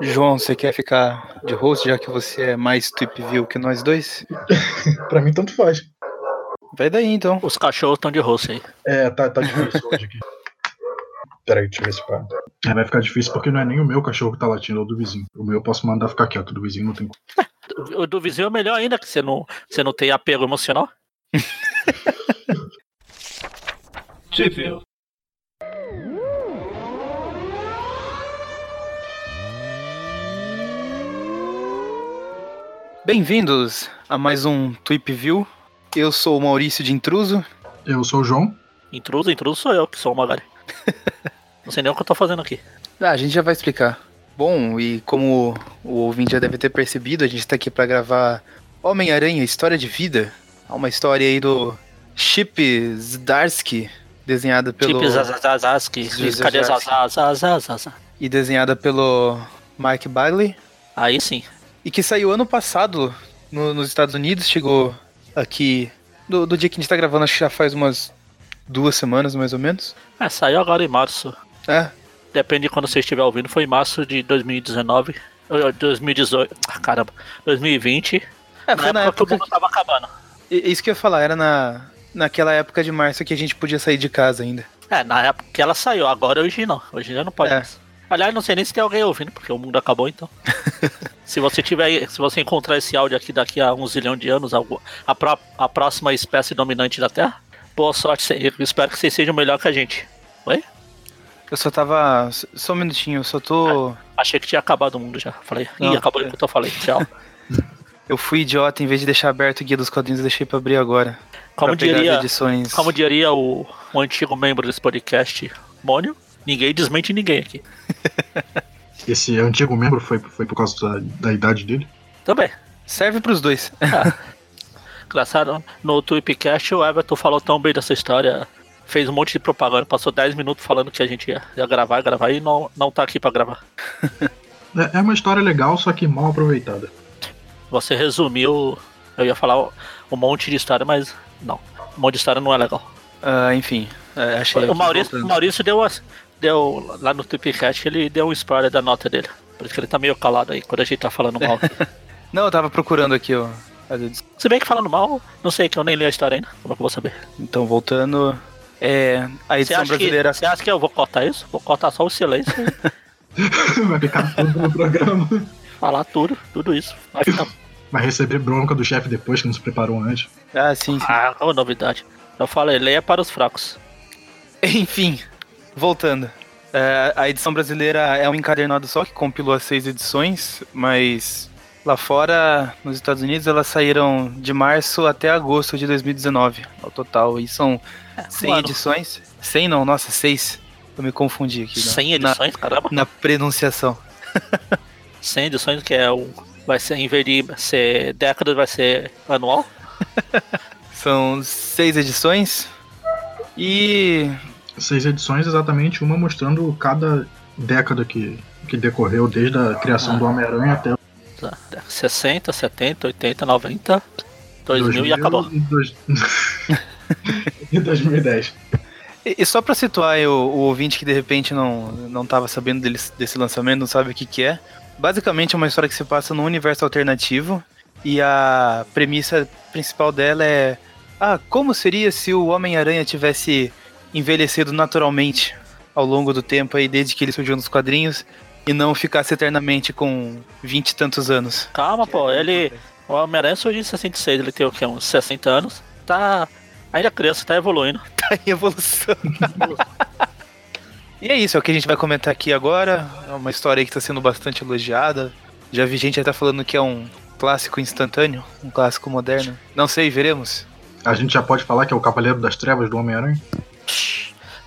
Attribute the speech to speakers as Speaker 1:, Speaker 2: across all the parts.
Speaker 1: João, você quer ficar de host, já que você é mais Tweep View que nós dois?
Speaker 2: pra mim, tanto faz.
Speaker 1: Vai daí, então.
Speaker 3: Os cachorros estão de host aí.
Speaker 2: É, tá, tá difícil hoje aqui. Peraí, deixa eu ver se pá. É, vai ficar difícil porque não é nem o meu cachorro que tá latindo, é ou do vizinho. O meu eu posso mandar ficar quieto, do vizinho não tem como.
Speaker 3: O do vizinho é melhor ainda, que você não, você não tem apego emocional.
Speaker 4: Tipo.
Speaker 1: Bem-vindos a mais um Tweep View. Eu sou o Maurício de Intruso.
Speaker 2: Eu sou o João.
Speaker 3: Intruso, intruso sou eu, que sou o Magari. Não sei nem o que eu tô fazendo aqui.
Speaker 1: Ah, a gente já vai explicar. Bom, e como o ouvinte já deve ter percebido, a gente tá aqui para gravar Homem-Aranha, História de Vida. É uma história aí do Chip Zdarsky, desenhada pelo...
Speaker 3: Chip Zdarsky, cadê Zdarsky?
Speaker 1: E desenhada pelo Mike Bailey.
Speaker 3: Aí sim
Speaker 1: e que saiu ano passado no, nos Estados Unidos, chegou aqui do, do, dia que a gente tá gravando, acho que já faz umas duas semanas mais ou menos.
Speaker 3: É, saiu agora em março.
Speaker 1: É.
Speaker 3: Depende de quando você estiver ouvindo, foi em março de 2019, 2018, ah, caramba, 2020.
Speaker 1: É, foi na,
Speaker 3: na época,
Speaker 1: época
Speaker 3: que tava acabando.
Speaker 1: Isso que eu ia falar, era na, naquela época de março que a gente podia sair de casa ainda.
Speaker 3: É, na época que ela saiu, agora é hoje não. Hoje já não pode.
Speaker 1: É.
Speaker 3: Mais. Aliás, não sei nem se tem alguém ouvindo, porque o mundo acabou então. se você tiver. Se você encontrar esse áudio aqui daqui a um zilhão de anos, a, pró- a próxima espécie dominante da Terra, boa sorte. Eu espero que vocês sejam melhor que a gente. Oi?
Speaker 1: Eu só tava. Só um minutinho, eu só tô.
Speaker 3: Achei que tinha acabado o mundo já. Falei, ih,
Speaker 1: Não,
Speaker 3: acabou o que eu falei. Tchau.
Speaker 1: Eu fui idiota, em vez de deixar aberto o guia dos quadrinhos, eu deixei pra abrir agora.
Speaker 3: Como diria,
Speaker 1: edições.
Speaker 3: como diria o, o antigo membro desse podcast, Mônio, ninguém desmente ninguém aqui.
Speaker 2: Esse antigo membro foi, foi por causa da, da idade dele?
Speaker 3: Também.
Speaker 1: Serve pros dois.
Speaker 3: Engraçado, no Tweepcast o Everton falou tão bem dessa história, fez um monte de propaganda, passou 10 minutos falando que a gente ia, ia gravar, gravar e não, não tá aqui pra gravar.
Speaker 2: É, é uma história legal, só que mal aproveitada.
Speaker 3: Você resumiu, eu ia falar um monte de história, mas não. Um monte de história não é legal.
Speaker 1: Ah, enfim, é, achei.
Speaker 3: O Maurício,
Speaker 1: voltando.
Speaker 3: Maurício deu, as- deu lá no Tweepcast, ele deu um spoiler da nota dele. Por isso que ele tá meio calado aí quando a gente tá falando mal.
Speaker 1: Não, eu tava procurando aqui, ó. as edições.
Speaker 3: Se bem que falando mal, não sei que eu nem li a história ainda. Como é que eu vou saber?
Speaker 1: Então, voltando. É. A
Speaker 3: Você
Speaker 1: edição
Speaker 3: acha, que,
Speaker 1: brasileira.
Speaker 3: você acha que eu vou cortar isso? Vou cortar só o silêncio
Speaker 2: Vai ficar tudo no programa.
Speaker 3: falar tudo, tudo isso. Vai ficar.
Speaker 2: Vai receber bronca do chefe depois que não se preparou antes.
Speaker 1: Ah, sim, sim.
Speaker 3: Ah, uma novidade. Eu falei, leia para os fracos.
Speaker 1: Enfim, voltando. É, a edição brasileira é um encadernado só que compilou as seis edições, mas lá fora, nos Estados Unidos, elas saíram de março até agosto de 2019, ao total. E são 100
Speaker 3: ano.
Speaker 1: edições. 100 não, nossa, 6. Eu me confundi aqui. né?
Speaker 3: 100 edições, caramba.
Speaker 1: Na, na pronunciação.
Speaker 3: 100 edições que é o. Vai ser, em vez de ser década, vai ser anual.
Speaker 1: São seis edições. E
Speaker 2: Seis edições, exatamente, uma mostrando cada década que, que decorreu, desde a criação
Speaker 3: Ah.
Speaker 2: do Homem-Aranha até
Speaker 3: Tá, 60, 70, 80, 90, 2000 e acabou.
Speaker 2: e dois- e 2010.
Speaker 1: E e só pra situar o, o ouvinte que de repente não, não tava sabendo deles- desse lançamento, não sabe o que que é. Basicamente é uma história que se passa num universo alternativo e a premissa principal dela é ah, como seria se o Homem-Aranha tivesse envelhecido naturalmente ao longo do tempo aí desde que ele surgiu nos quadrinhos e não ficasse eternamente com vinte e tantos anos.
Speaker 3: Calma, pô, ele. O Homem-Aranha surgiu em 66, ele tem o quê? Uns 60 anos. Tá. Ainda criança, tá evoluindo.
Speaker 1: Tá em evolução. E é isso, é o que a gente vai comentar aqui agora. É uma história aí que está sendo bastante elogiada. Já vi gente até falando que é um clássico instantâneo, um clássico moderno. Não sei, veremos.
Speaker 2: A gente já pode falar que é o Cavaleiro das Trevas do Homem-Aranha?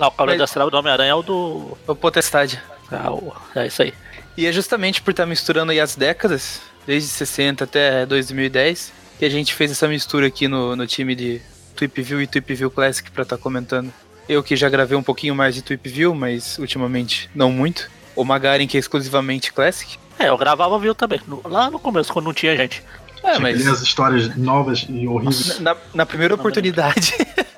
Speaker 3: Não, o Cavaleiro
Speaker 1: Mas-
Speaker 3: das Trevas do Homem-Aranha é o do.
Speaker 1: É o Potestade.
Speaker 3: É, o- é isso aí.
Speaker 1: E é justamente por estar misturando aí as décadas, desde 60 até 2010, que a gente fez essa mistura aqui no, no time de Tweep View e Tweep View Classic pra estar comentando. Eu que já gravei um pouquinho mais de Tweep View, mas ultimamente não muito. O Magaren que é exclusivamente Classic.
Speaker 3: É, eu gravava viu também. no- lá no começo, quando não tinha gente.
Speaker 1: É, mas
Speaker 2: as histórias novas e horríveis.
Speaker 1: na, na primeira oportunidade.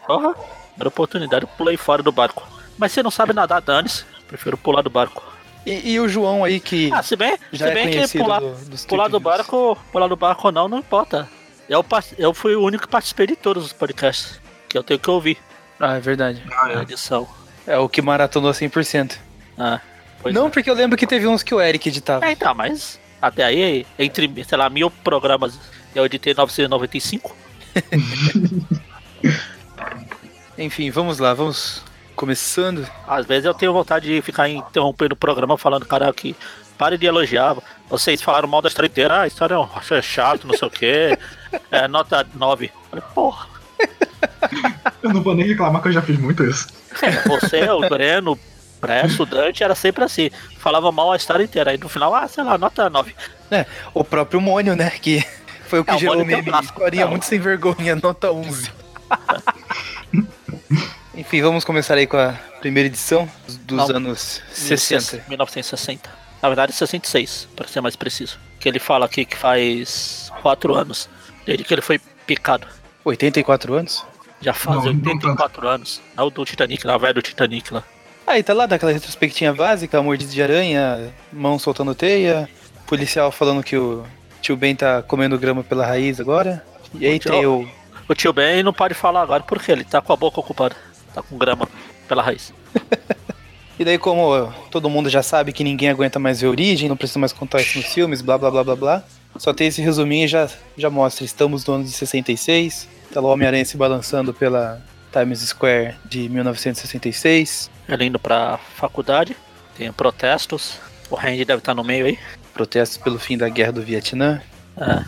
Speaker 3: Porra, era oportunidade, eu pulei fora do barco. Mas você não sabe nadar, dane-se. Prefiro pular do barco.
Speaker 1: E, e o João aí que
Speaker 3: Ah, se bem,
Speaker 1: já
Speaker 3: se
Speaker 1: é
Speaker 3: bem que
Speaker 1: conhecido
Speaker 3: pular,
Speaker 1: do, dos
Speaker 3: pular do barco, pular do barco ou não, não importa. Eu, eu fui o único que participei de todos os podcasts. Que eu tenho que ouvir
Speaker 1: Ah, é verdade.
Speaker 2: Ah,
Speaker 3: na edição.
Speaker 1: É o que maratonou 100%.
Speaker 3: Ah, pois
Speaker 1: não,
Speaker 3: é.
Speaker 1: porque eu lembro que teve uns que o Eric editava.
Speaker 3: É, então, mas até aí, entre, sei lá, mil programas, eu editei 995.
Speaker 1: Enfim, vamos lá, vamos começando.
Speaker 3: Às vezes eu tenho vontade de ficar interrompendo o programa falando, cara, que pare de elogiar. Vocês falaram mal da história inteira, ah, a história é um- é chato, não sei o quê. É nota 9. Falei, porra,
Speaker 2: Eu não vou nem reclamar que eu já fiz muito isso.
Speaker 3: você, o Breno, pré-estudante, era sempre assim. Falava mal a história inteira. Aí no final, ah, sei lá, nota 9.
Speaker 1: É, o próprio Mônio, né? Que foi o que
Speaker 3: É,
Speaker 1: gerou o
Speaker 3: um
Speaker 1: meme. Historinha
Speaker 3: É,
Speaker 1: muito sem vergonha, nota 11. Enfim, vamos começar aí com a primeira edição dos
Speaker 3: Não.
Speaker 1: anos 60.
Speaker 3: 1960. Na verdade, 66, para ser mais preciso. Que ele fala aqui que faz 4 anos desde que ele foi picado.
Speaker 1: 84 anos?
Speaker 3: Já faz
Speaker 2: Não, não
Speaker 3: 84 anos. Não o do Titanic, lá, velho do Titanic lá.
Speaker 1: Aí tá lá daquela retrospectinha básica, mordida de aranha, mão soltando teia, policial falando que o tio Ben tá comendo grama pela raiz agora. E aí
Speaker 3: O
Speaker 1: tem o.
Speaker 3: O tio Ben não pode falar agora porque ele tá com a boca ocupada. Tá com grama pela raiz.
Speaker 1: E daí, como todo mundo já sabe que ninguém aguenta mais ver origem, não precisa mais contar isso nos filmes, blá blá blá blá blá. Só tem esse resuminho e já, já mostra. Estamos no ano de 66. Tá lá o Homem-Aranha se balançando pela Times Square de 1966.
Speaker 3: Ele indo pra faculdade, tem protestos. O Randy deve estar no meio aí.
Speaker 1: Protestos pelo fim da guerra do Vietnã.
Speaker 3: É,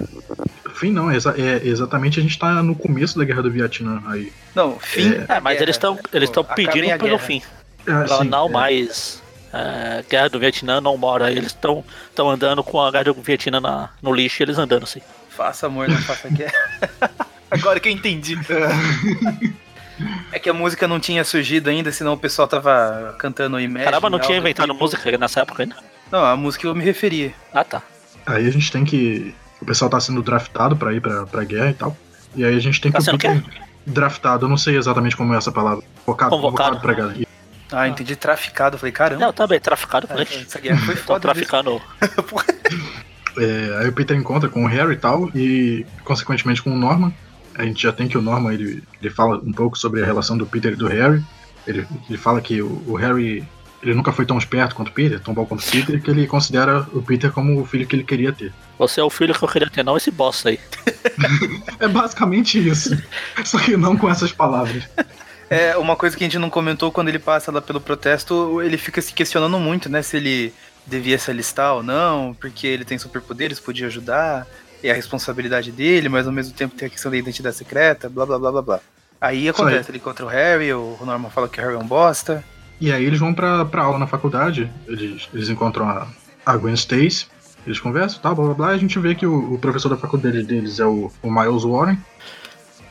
Speaker 2: Fim não, é, é exatamente a gente tá no começo da guerra do Vietnã aí.
Speaker 1: Não, fim.
Speaker 3: É, mas eles estão eles estão pedindo pelo
Speaker 1: guerra.
Speaker 3: fim.
Speaker 2: É,
Speaker 3: Pra
Speaker 2: assim,
Speaker 3: não
Speaker 2: é,
Speaker 3: mais. é, guerra do Vietnã não mora. Eles estão estão andando com a guerra do Vietnã na- no lixo, eles andando assim.
Speaker 1: Faça amor, não faça guerra. Agora que eu entendi. É que a música não tinha surgido ainda, senão o pessoal tava cantando Imagine.
Speaker 3: Caramba, não tinha inventado
Speaker 1: tipo.
Speaker 3: música nessa época ainda.
Speaker 1: Não, a música que eu me referia.
Speaker 3: Ah, tá.
Speaker 2: Aí a gente tem que. O pessoal tá sendo draftado pra ir pra, pra guerra e tal. E aí a gente tem
Speaker 3: Tá
Speaker 2: que.
Speaker 3: sendo o quê?
Speaker 2: Draftado, eu não sei exatamente como é essa palavra. Convocado,
Speaker 3: Convocado.
Speaker 2: convocado pra guerra.
Speaker 1: Ah, entendi traficado. Falei, caramba.
Speaker 3: Não, também, traficado. Falei,
Speaker 1: essa guerra foi foda.
Speaker 3: traficando.
Speaker 2: é, aí o Peter encontra com o Harry e tal, e consequentemente com o Norman. A gente já tem que o Norman ele, ele fala um pouco sobre a relação do Peter e do Harry. Ele, ele fala que o, o Harry ele nunca foi tão esperto quanto o Peter, tão bom quanto o Peter, que ele considera o Peter como o filho que ele queria ter.
Speaker 3: Você é o filho que eu queria ter, não esse bosta aí.
Speaker 2: É basicamente isso. Só que não com essas palavras.
Speaker 1: É, uma coisa que a gente não comentou quando ele passa lá pelo protesto, ele fica se questionando muito, né? Se ele devia se alistar ou não, porque ele tem superpoderes, podia ajudar, é a responsabilidade dele, mas ao mesmo tempo tem a questão da identidade secreta, blá blá blá blá blá. Aí acontece, ele encontra o Harry, o Norman fala que o Harry é um bosta.
Speaker 2: E aí eles vão pra, pra aula na faculdade, eles, eles encontram a, a Gwen Stacy, eles conversam, tal, blá blá blá, e a gente vê que o, o professor da faculdade deles é o, o Miles Warren.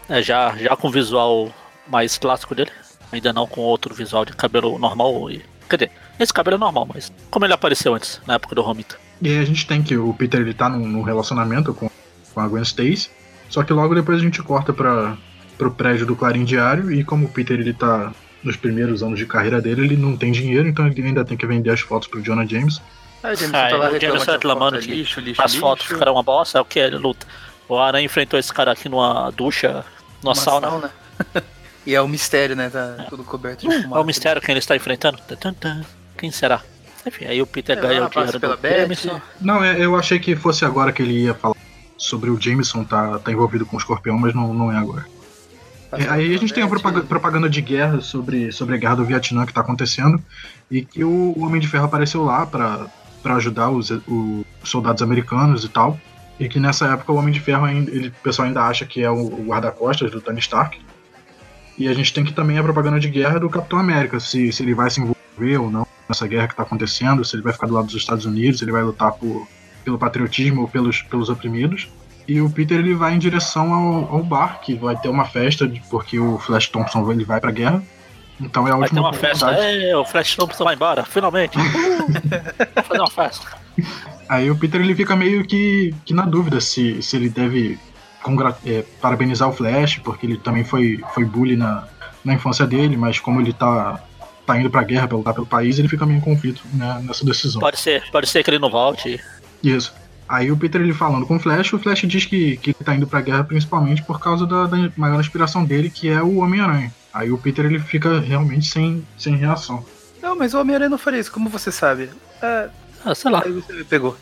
Speaker 3: É, já, já com o visual mais clássico dele. Ainda não com outro visual de cabelo normal. E, quer dizer, esse cabelo é normal, mas como ele apareceu antes, na época do Romita.
Speaker 2: E aí a gente tem que o Peter ele tá num, num relacionamento com, com a Gwen Stacy, só que logo depois a gente corta pra, pro prédio do Clarim Diário, e como o Peter ele tá nos primeiros anos de carreira dele, ele não tem dinheiro, então ele ainda tem que vender as fotos pro Jonah James.
Speaker 1: Aí o Jameson
Speaker 3: Ah,
Speaker 1: tá lá
Speaker 3: reclamando
Speaker 1: foto é
Speaker 3: que
Speaker 1: lixo, lixo,
Speaker 3: As
Speaker 1: lixo.
Speaker 3: fotos ficaram uma bosta, é o que? Ele luta. O Aranha enfrentou esse cara aqui numa ducha, numa
Speaker 1: Uma
Speaker 3: sauna.
Speaker 1: e é o mistério, né? Tá tudo coberto de fumaça.
Speaker 3: É o mistério quem ele está enfrentando. Tan, tan, tan. Quem será? Enfim, aí o Peter
Speaker 1: É,
Speaker 3: ganha o dinheiro
Speaker 1: pela
Speaker 3: do
Speaker 1: Beth.
Speaker 3: Jameson.
Speaker 2: Não, é, eu achei que fosse agora que ele ia falar sobre o Jameson tá, tá envolvido com o escorpião, mas não, não é agora. É, aí a gente tem a propaganda, propaganda de guerra sobre, sobre a guerra do Vietnã que tá acontecendo e que o, o Homem de Ferro apareceu lá pra pra ajudar os, os soldados americanos e tal. E que nessa época o Homem de Ferro ainda, ele, o pessoal ainda acha que é o, guarda-costas do Tony Stark. E a gente tem que também a propaganda de guerra do Capitão América, se, se ele vai se envolver ou não nessa guerra que tá acontecendo, se ele vai ficar do lado dos Estados Unidos, se ele vai lutar por, pelo patriotismo ou pelos, pelos oprimidos. E o Peter ele vai em direção ao, ao bar, que vai ter uma festa, porque o Flash Thompson ele vai pra guerra. Então é a
Speaker 3: Vai ter
Speaker 2: última
Speaker 3: uma festa. É, o Flash Thompson vai embora, finalmente. Uh, fazer uma festa.
Speaker 2: Aí o Peter ele fica meio que, que na dúvida se, se ele deve é, parabenizar o Flash, porque ele também foi, foi bully na, na infância dele, mas como ele tá tá indo pra guerra pra lutar pelo país, ele fica meio em conflito né, nessa decisão.
Speaker 3: Pode ser, pode ser que ele não volte.
Speaker 2: Isso. Aí o Peter ele falando com o Flash, o Flash diz que, que ele tá indo pra guerra principalmente por causa da, da maior inspiração dele, que é o Homem-Aranha. Aí o Peter ele fica realmente sem, sem reação.
Speaker 1: Não, mas o Homem-Aranha não faria isso, como você sabe? É,
Speaker 3: Ah, sei lá.
Speaker 1: aí você me pegou.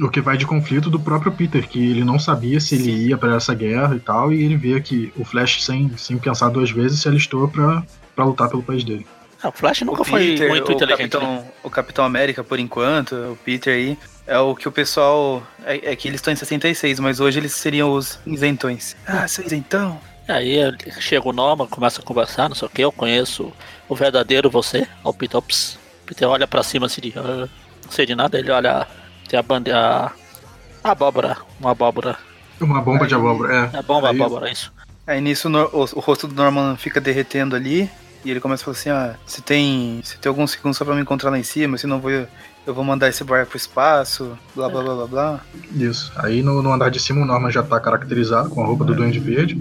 Speaker 2: O que vai de conflito do próprio Peter, que ele não sabia se ele ia pra essa guerra e tal, e ele vê que o Flash, sem, sem pensar duas vezes, se alistou pra, pra lutar pelo país dele.
Speaker 3: Ah, o Flash nunca
Speaker 1: o
Speaker 3: foi
Speaker 1: Peter,
Speaker 3: muito
Speaker 1: o
Speaker 3: inteligente.
Speaker 1: Capitão,
Speaker 3: né?
Speaker 1: o Capitão América, por enquanto, o Peter aí, é o que o pessoal. É, é que eles estão em 66, mas hoje eles seriam os isentões. Ah, seu isentão?
Speaker 3: Aí chega o Norman, começa a conversar, não sei o que, eu conheço o verdadeiro você, o Peter, ops. Peter olha pra cima assim, de, "Ah, não sei de nada, ele olha, tem a bandeira, a abóbora, uma abóbora,
Speaker 2: Uma bomba
Speaker 1: Aí-
Speaker 2: de abóbora, é.
Speaker 3: é bomba,
Speaker 2: Aí-
Speaker 3: abóbora, isso.
Speaker 1: Aí nisso o, o- o rosto do Norman fica derretendo ali. E ele começa a falar assim: ah, se tem, se tem alguns segundos só pra me encontrar lá em cima, senão eu vou, eu vou mandar esse barco pro espaço, blá blá blá blá blá.
Speaker 2: Isso. Aí no, no andar de cima o Norman já tá caracterizado com a roupa do Duende Verde.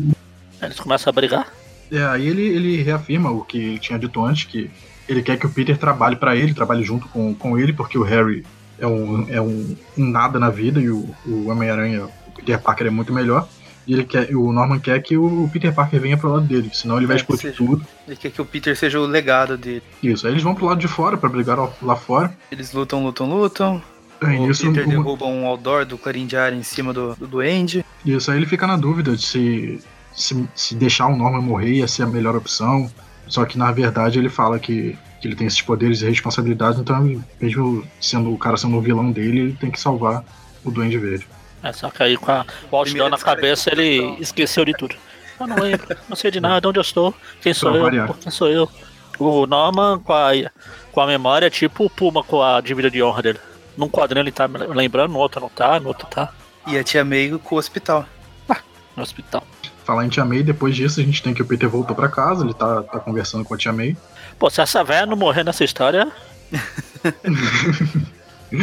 Speaker 3: Eles começam a brigar.
Speaker 2: É, aí ele, ele reafirma o que ele tinha dito antes, que ele quer que o Peter trabalhe pra ele, trabalhe junto com, com ele, porque o Harry é um, é um, um nada na vida e o, o Homem-Aranha, o Peter Parker é muito melhor. E ele quer, o Norman quer que o Peter Parker venha pro lado dele, senão ele vai
Speaker 1: É,
Speaker 2: explodir
Speaker 1: seja-
Speaker 2: tudo.
Speaker 1: Ele quer que o Peter seja o legado dele.
Speaker 2: Isso, aí eles vão pro lado de fora pra brigar lá- fora.
Speaker 1: Eles lutam, lutam, lutam.
Speaker 2: Aí
Speaker 1: o
Speaker 2: nisso,
Speaker 1: Peter
Speaker 2: o-
Speaker 1: derruba um outdoor do Clarim de Ar em cima do, do Duende.
Speaker 2: Isso aí ele fica na dúvida de se, se, se deixar o Norman morrer ia ser a melhor opção. Só que na verdade ele fala que, que ele tem esses poderes e responsabilidades, então mesmo sendo o cara sendo o vilão dele, ele tem que salvar o Duende Verde.
Speaker 3: É, só que aí com a, o na cabeça ele esqueceu de tudo. Eu não lembro, não sei de nada, onde eu estou, quem sou eu, quem sou eu. O Norman com a, com a memória é tipo o Puma com a dívida de honra dele. Num quadrinho ele tá lembrando, no outro não tá, no outro tá,
Speaker 1: E a tia May com o hospital.
Speaker 3: no hospital.
Speaker 2: Falar em Tia May, depois disso a gente tem que o Peter voltou pra casa, ele tá, tá conversando com a Tia May.
Speaker 3: Pô, se essa velha não morrer nessa história,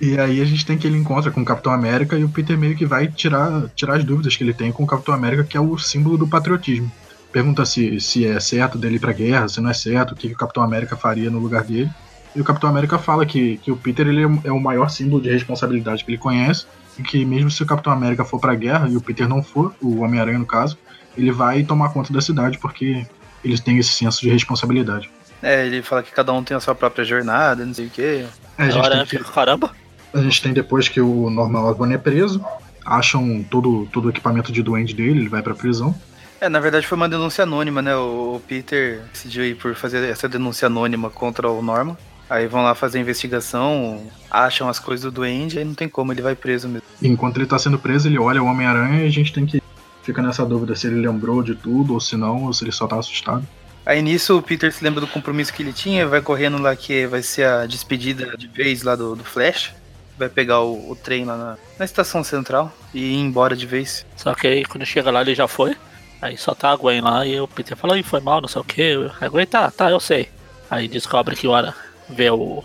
Speaker 2: E aí a gente tem que ele encontra com o Capitão América e o Peter meio que vai tirar, tirar as dúvidas que ele tem com o Capitão América, que é o símbolo do patriotismo. Pergunta se, se é certo dele ir pra guerra, se não é certo, o que, que o Capitão América faria no lugar dele. E o Capitão América fala que, que o Peter ele é o maior símbolo de responsabilidade que ele conhece, que mesmo se o Capitão América for pra guerra e o Peter não for, o Homem-Aranha no caso, ele vai tomar conta da cidade porque eles têm esse senso de responsabilidade.
Speaker 1: É, ele fala que cada um tem a sua própria jornada, não sei o quê.
Speaker 2: É, a gente
Speaker 3: agora
Speaker 2: tem que-
Speaker 3: caramba.
Speaker 2: A gente tem depois que o Norman Osborn é preso, acham todo, todo o equipamento de duende dele, ele vai pra prisão.
Speaker 1: É, na verdade foi uma denúncia anônima, né? O Peter decidiu ir por fazer essa denúncia anônima contra o Norman. Aí vão lá fazer a investigação, acham as coisas do Duende, aí não tem como, ele vai preso mesmo.
Speaker 2: Enquanto ele tá sendo preso, ele olha o Homem-Aranha e a gente tem que fica nessa dúvida se ele lembrou de tudo ou se não, ou se ele só tá assustado.
Speaker 1: Aí nisso o Peter se lembra do compromisso que ele tinha, vai correndo lá que vai ser a despedida de vez lá do, do Flash. Vai pegar o, o trem lá na, na estação central e ir embora de vez.
Speaker 3: Só que aí quando chega lá ele já foi. Aí só tá a Gwen lá e o Peter fala, Ih, foi mal, não sei o que. A Gwen tá, tá, eu sei. Aí descobre que o Aranha vê o.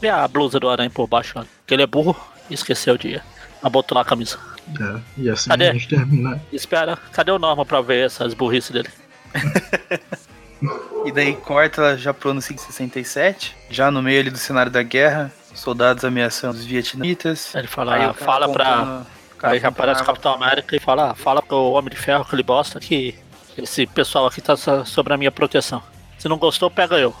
Speaker 3: vê a blusa do Aranha por baixo lá. Que ele é burro e esqueceu de abotoar a camisa.
Speaker 2: É, e assim
Speaker 3: Cadê?
Speaker 2: a gente termina.
Speaker 3: Espera, cadê o Norma pra ver essas burrices dele?
Speaker 1: E daí corta já pro ano 67, já no meio ali do cenário da guerra, soldados ameaçando os vietnamitas.
Speaker 3: Ele fala,
Speaker 1: Aí
Speaker 3: fala pra. Aí já aparece o Capitão América e fala, ah, fala pro Homem de Ferro que ele bosta que esse pessoal aqui tá so- sobre a minha proteção. Se não gostou, pega eu.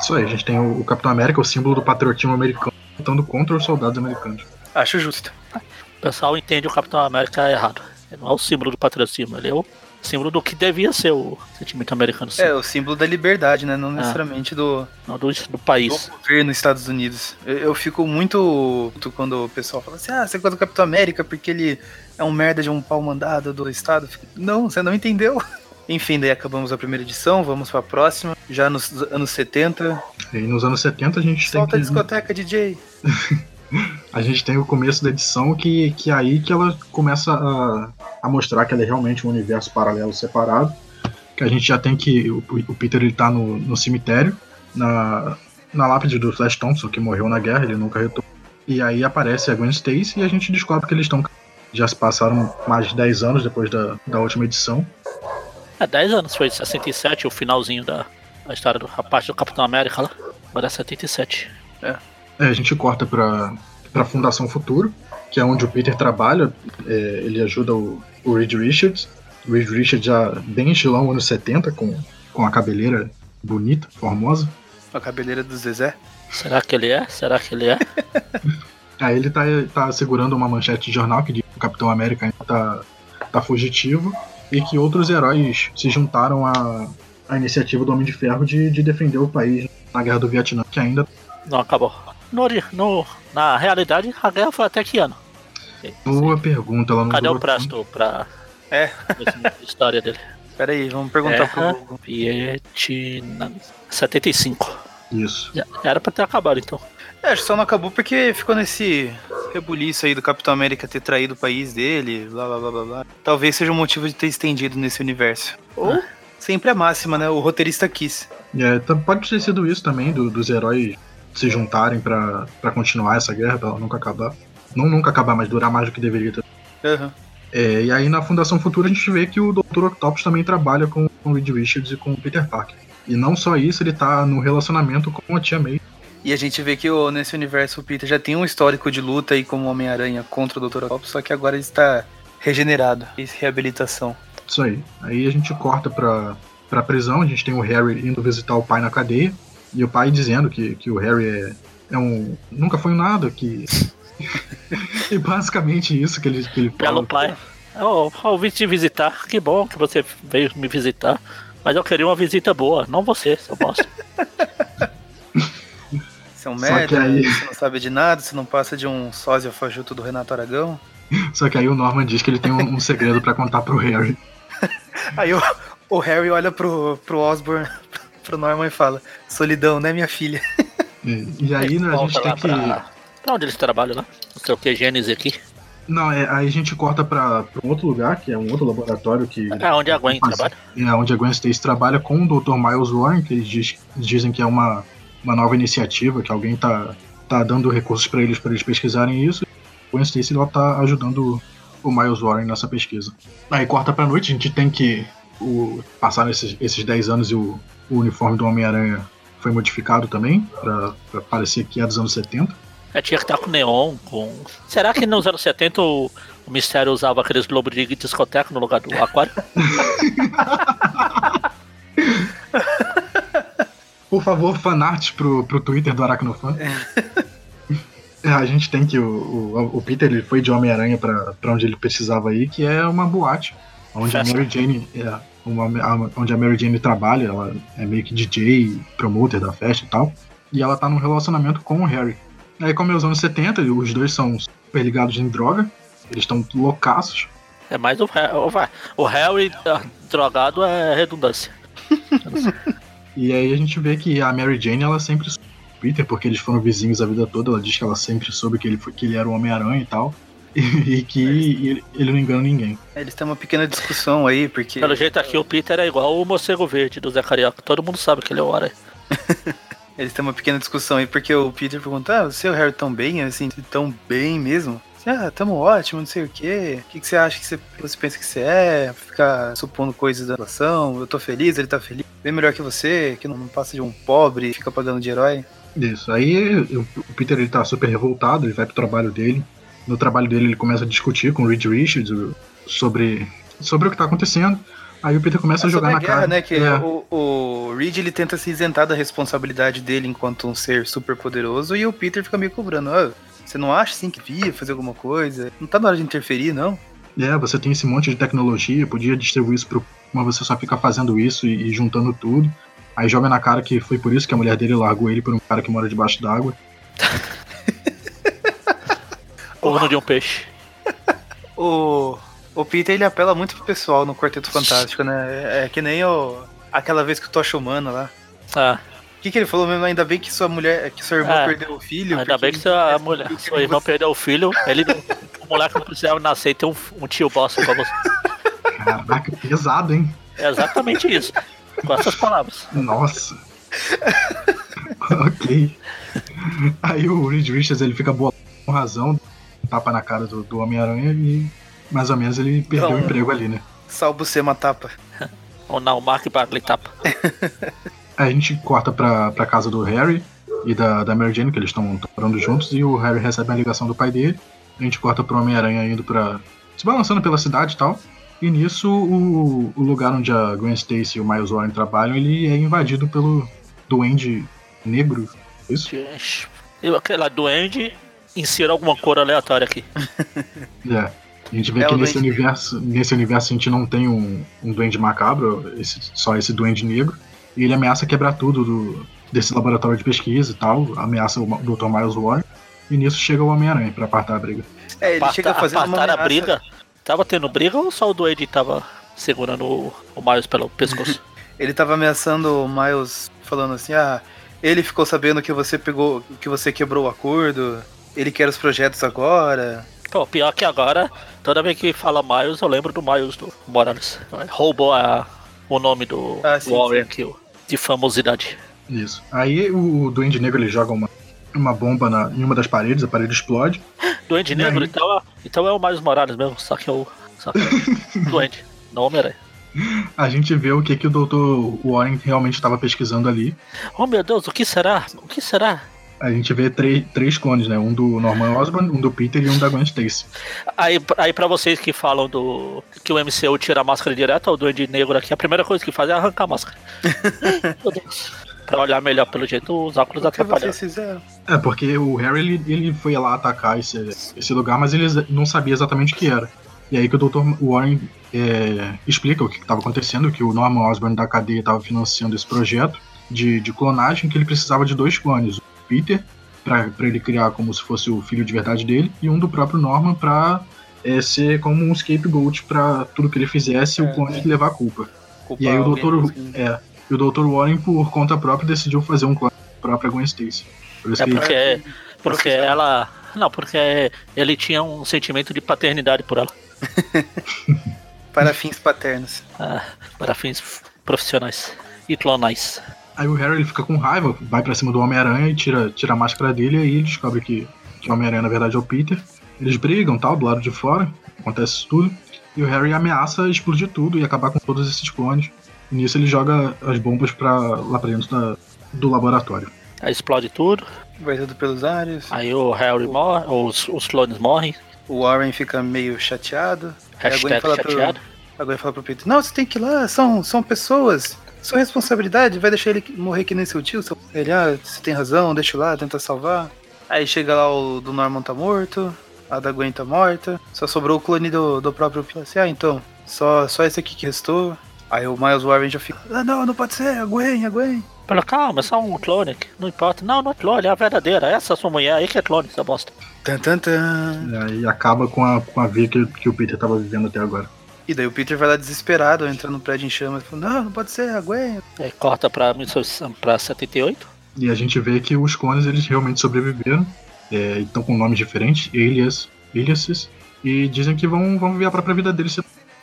Speaker 2: Isso aí, a gente tem o, o Capitão América, o símbolo do patriotismo americano, lutando contra os soldados americanos.
Speaker 1: Acho justo.
Speaker 3: O pessoal entende o Capitão América errado. Ele não é o símbolo do patriotismo, ele é o símbolo do que devia ser o sentimento americano, sim.
Speaker 1: É, o símbolo da liberdade, né? Não
Speaker 3: Ah.
Speaker 1: necessariamente do,
Speaker 3: Não do, do
Speaker 1: do
Speaker 3: país.
Speaker 1: governo dos Estados Unidos. Eu, eu fico muito quando o pessoal fala assim: ah, você gosta do Capitão América porque ele é um merda de um pau mandado do Estado. Fico, não, você não entendeu. Enfim, daí acabamos a primeira edição, vamos pra próxima. Já nos anos 70.
Speaker 2: E nos anos 70 a gente tem
Speaker 1: Solta a
Speaker 2: que,
Speaker 1: discoteca, DJ.
Speaker 2: a gente tem o começo da edição que, que é aí que ela começa a, a mostrar que ela é realmente um universo paralelo separado. Que a gente já tem que o, o Peter ele tá no, no cemitério, na, na lápide do Flash Thompson, que morreu na guerra, ele nunca retornou. E aí aparece a Gwen Stacy e a gente descobre que eles estão. Já se passaram mais de 10 anos depois da, da última edição.
Speaker 3: É, 10 anos, foi 67, o finalzinho da, A história do rapaz do Capitão América lá. Agora é 77.
Speaker 2: É, a gente corta pra, pra Fundação Futuro, que é onde o Peter trabalha. É, ele ajuda o, o Reed Richards. O Reed Richards já bem estilão anos 70, com, com a cabeleira bonita, formosa.
Speaker 1: A cabeleira do Zezé.
Speaker 3: Será que ele é? Será que ele é?
Speaker 2: Aí ele tá, tá segurando uma manchete de jornal que diz que o Capitão América ainda tá, tá fugitivo e que outros heróis se juntaram à, à iniciativa do Homem de Ferro de, de defender o país na Guerra do Vietnã, que ainda.
Speaker 3: Não acabou. No, no- na realidade, a guerra foi até que ano?
Speaker 2: Boa pergunta, ela não
Speaker 3: Cadê o Presto pra
Speaker 1: É,
Speaker 3: história dele?
Speaker 1: pera aí, vamos perguntar
Speaker 3: Guerra
Speaker 1: pro Google.
Speaker 3: Vietnã. 75.
Speaker 2: tanto. Isso.
Speaker 3: Já Era pra ter acabado então.
Speaker 1: É, acho que só não acabou porque ficou nesse rebuliço aí do Capitão América ter traído o país dele, blá blá blá blá blá. Talvez seja um motivo de ter estendido nesse universo. Ou sempre a máxima, né? O roteirista quis.
Speaker 2: É, tá- pode ter sido isso também, do- dos heróis se juntarem pra pra continuar essa guerra, pra ela nunca acabar. Não nunca acabar, mas durar mais do que deveria ter.
Speaker 1: Aham.
Speaker 2: É, e aí na Fundação Futura a gente vê que o Dr. Octopus também trabalha com, com o Reed Richards e com o Peter Parker. E não só isso, ele tá no relacionamento com a Tia May.
Speaker 1: E a gente vê que o- nesse universo o Peter já tem um histórico de luta aí como Homem-Aranha contra o Dr. Octopus, só que agora ele está regenerado. Fez reabilitação.
Speaker 2: Isso aí. Aí a gente corta pra, pra prisão, a gente tem o Harry indo visitar o pai na cadeia. E o pai dizendo que, que o Harry é, é um. nunca foi um nada, que. e basicamente isso que ele, que ele fala.
Speaker 3: Belo pai. Eu, eu vim te visitar. Que bom que você veio me visitar. Mas eu queria uma visita boa, não você, seu bosta.
Speaker 1: Você é um
Speaker 2: Só que
Speaker 1: merda,
Speaker 2: aí-
Speaker 1: você não sabe de nada, você não passa de um sósia fajuto do Renato Aragão.
Speaker 2: Só que aí o Norman diz que ele tem um, um segredo pra contar pro Harry.
Speaker 1: Aí o, o Harry olha pro, pro Osborn, pro Norman e fala: Solidão, né, minha filha?
Speaker 2: E, e aí né, a gente tem
Speaker 3: lá
Speaker 2: que.
Speaker 3: pra, pra onde eles trabalham, né? Não sei o que, Gênesis aqui.
Speaker 2: Não, é, aí a gente corta pra, pra um outro lugar, que é um outro laboratório que.
Speaker 3: É onde a Gwen
Speaker 2: Mas-
Speaker 3: trabalha.
Speaker 2: É onde a Gwen Stacy trabalha com o Dr. Miles Warren, que eles diz- dizem que é uma, uma nova iniciativa, que alguém tá, tá dando recursos pra eles para eles pesquisarem isso. A Gwen Stacy ela tá ajudando o Miles Warren nessa pesquisa. Aí corta pra noite, a gente tem que o, passar esses, esses 10 anos e o, o uniforme do Homem-Aranha foi modificado também, pra, pra parecer que é dos anos 70.
Speaker 3: É, tinha que estar com neon, com. Será que nos anos 70 o, o Mistério usava aqueles globos de discoteca no lugar do aquário?
Speaker 2: Por favor, fanart pro, pro Twitter do Aracnofan. É, a gente tem que o, o, o Peter ele foi de Homem-Aranha pra, pra onde ele precisava ir, que é uma boate. Onde a. Mary Jane. É, uma- a- onde a Mary Jane trabalha, ela é meio que DJ, promoter da festa e tal. E ela tá num relacionamento com o Harry. Aí, como é os anos 70, os dois são super ligados em droga. Eles estão loucaços.
Speaker 3: É mais o, o, o Harry ah, drogado é redundância.
Speaker 2: E aí a gente vê que a Mary Jane, ela sempre soube do Peter, porque eles foram vizinhos a vida toda. Ela diz que ela sempre soube que ele, foi, que ele era o Homem-Aranha e tal. E, que ele, ele não engana ninguém.
Speaker 1: Eles têm uma pequena discussão aí, porque.
Speaker 3: Pelo jeito aqui o Peter é igual o morcego verde do Zé Carioca. Todo mundo sabe que ele é o Hora.
Speaker 1: Eles têm uma pequena discussão aí, porque o Peter pergunta: Ah, você e o Harry tão bem, assim, tão bem mesmo? Ah, tamo ótimo, não sei o quê. O que, que você acha que você, você pensa que você é? Ficar supondo coisas da relação. Eu tô feliz, ele tá feliz. Bem melhor que você, que não, não passa de um pobre, fica pagando de herói.
Speaker 2: Isso. Aí o Peter ele tá super revoltado, ele vai pro trabalho dele. No trabalho dele ele começa a discutir com o Reed Richards sobre, sobre o que tá acontecendo. Aí o Peter começa a jogar na
Speaker 1: guerra,
Speaker 2: cara.
Speaker 1: né? Que
Speaker 2: É.
Speaker 1: o, o Reed ele tenta se isentar da responsabilidade dele enquanto um ser super poderoso e o Peter fica meio cobrando. "Ah, você não acha assim que devia fazer alguma coisa? Não tá na hora de interferir, não?
Speaker 2: É, você tem esse monte de tecnologia, podia distribuir isso pro. Mas você só fica fazendo isso e, e juntando tudo. Aí joga na cara que foi por isso que a mulher dele largou ele por um cara que mora debaixo d'água.
Speaker 3: Corno de um peixe.
Speaker 1: O, o Peter ele apela muito pro pessoal no Quarteto Fantástico, né? É, é que nem o, aquela vez que o Tocha Humano lá.
Speaker 3: Ah,
Speaker 1: O que, que ele falou mesmo? Ainda bem que sua mulher, que sua irmã
Speaker 3: É.
Speaker 1: perdeu o filho.
Speaker 3: ainda bem que sua, mulher, sua irmã perdeu o filho. Ele, o moleque não precisava nascer e ter um, um tio bosta pra você.
Speaker 2: Caraca, pesado, hein?
Speaker 3: É exatamente isso. Com essas palavras.
Speaker 2: Nossa. ok. Aí o Reed Richards ele fica boa com razão, tapa na cara do, do Homem-Aranha e mais ou menos ele perdeu o emprego ali, né?
Speaker 1: Salvo você uma tapa.
Speaker 3: Ou não, o Mark Bagley tapa.
Speaker 2: A gente corta pra, pra casa do Harry e da, da Mary Jane, que eles estão morando juntos, e o Harry recebe a ligação do pai dele. A gente corta pro Homem-Aranha indo pra. se balançando pela cidade e tal. E nisso, o, o lugar onde a Gwen Stacy e o Miles Warren trabalham, ele é invadido pelo Duende Negro. Isso?
Speaker 3: Eu, aquela Duende insira alguma cor aleatória aqui.
Speaker 2: É. A gente vê
Speaker 1: É
Speaker 2: que nesse
Speaker 1: Duende
Speaker 2: universo, nesse universo a gente não tem um, um Duende macabro, esse- só esse Duende Negro. E ele ameaça quebrar tudo do, desse laboratório de pesquisa e tal, ameaça o Dr. Miles Warren. E nisso chega o Homem-Aranha pra apartar a briga.
Speaker 1: É, ele
Speaker 3: Aparta-
Speaker 1: chega fazendo uma
Speaker 3: apartar a
Speaker 1: ameaça.
Speaker 3: briga. Tava tendo briga ou só o Duende tava segurando o, o Miles pelo pescoço?
Speaker 1: Ele tava ameaçando o Miles, falando assim, ah, ele ficou sabendo que você pegou, que você quebrou o acordo, ele quer os projetos agora.
Speaker 3: Pô, pior que agora, toda vez que fala Miles, eu lembro do Miles do Morales. Roubou a, o nome do
Speaker 1: Ah, sim,
Speaker 3: Warren
Speaker 1: sim.
Speaker 3: aqui, o- de famosidade.
Speaker 2: Isso. Aí o Duende Negro ele joga uma, uma bomba na, em uma das paredes, a parede explode.
Speaker 3: Duende
Speaker 2: E
Speaker 3: Negro,
Speaker 2: aí?
Speaker 3: então, é- então é o Miles Morales mesmo, só que é o. Só que é o Duende, não Homem-Aranha.
Speaker 2: A gente vê o que, que o Dr. Warren realmente estava pesquisando ali.
Speaker 3: Oh meu Deus, o que será? O que será?
Speaker 2: A gente vê três, três clones, né? Um do Norman Osborn, um do Peter e um da Gwen Stacy.
Speaker 3: Aí, aí pra vocês que falam do que o MCU tira a máscara direto ao Duende Negro aqui, a primeira coisa que faz é arrancar a máscara. meu Deus. Pra olhar melhor pelo jeito, os óculos atrapalham.
Speaker 2: É, porque o Harry ele, ele foi lá atacar esse, esse lugar, mas ele não sabia exatamente o que era. E aí que o Dr. Warren é, explica o que estava acontecendo, que o Norman Osborn da cadeia estava financiando esse projeto de, de clonagem, que ele precisava de dois clones. O Peter, para ele criar como se fosse o filho de verdade dele, e um do próprio Norman para ser como um scapegoat para tudo que ele fizesse, o
Speaker 1: É,
Speaker 2: clone
Speaker 1: é.
Speaker 2: levar a culpa.
Speaker 1: Culpar
Speaker 2: E aí o Dr.
Speaker 1: isso.
Speaker 2: É, e o Dr. Warren, por conta própria, decidiu fazer um clone da própria Gwen Stacy. Por isso
Speaker 3: É
Speaker 2: que ele-
Speaker 3: porque, porque ela. Não, porque ele tinha um sentimento de paternidade por ela.
Speaker 1: Para fins paternos.
Speaker 3: ah, para fins profissionais e clonais.
Speaker 2: Aí o Harry ele fica com raiva, vai pra cima do Homem-Aranha e tira, tira a máscara dele, e aí ele descobre que, que o Homem-Aranha na verdade é o Peter. Eles brigam tal, do lado de fora, acontece isso tudo. E o Harry ameaça explodir tudo e acabar com todos esses clones. E nisso ele joga as bombas pra, lá pra dentro da- do laboratório.
Speaker 3: Aí explode tudo.
Speaker 1: Vai tudo pelos ares.
Speaker 3: Aí o Harry morre, os, os clones morrem.
Speaker 1: O Warren fica meio chateado. Aí a Gwen
Speaker 3: Hashtag
Speaker 1: fala pro-
Speaker 3: chateado.
Speaker 1: A Gwen fala pro Peter, não, você tem que ir lá, são, são pessoas. Sua responsabilidade, vai deixar ele morrer que nem seu tio. Seu... Ele, ah, você tem razão, deixa lá, tenta salvar. Aí chega lá o do Norman tá morto, a da Gwen tá morta. Só sobrou o clone do, do próprio Peter. Assim, ah, então, só, só esse aqui que restou. Aí o Miles Warren já fica, ah, não, não pode ser, a Gwen, a Gwen.
Speaker 3: Fala, calma, é só um clone. Não importa. Não, não é clone, é a verdadeira. Essa é a sua mulher aí que é clone, essa bosta.
Speaker 1: Tan, tan, tan.
Speaker 2: E aí acaba com a, com a vida que, que o Peter tava vivendo até agora.
Speaker 1: E daí o Peter vai lá desesperado, entra no prédio em chamas, falando, não, não pode ser, a Gwen.
Speaker 3: Aí corta pra, 1900 pra 78.
Speaker 2: E a gente vê que os clones eles realmente sobreviveram. É, estão com nomes diferentes, alias, aliases. E dizem que vão, vão viver a própria vida deles.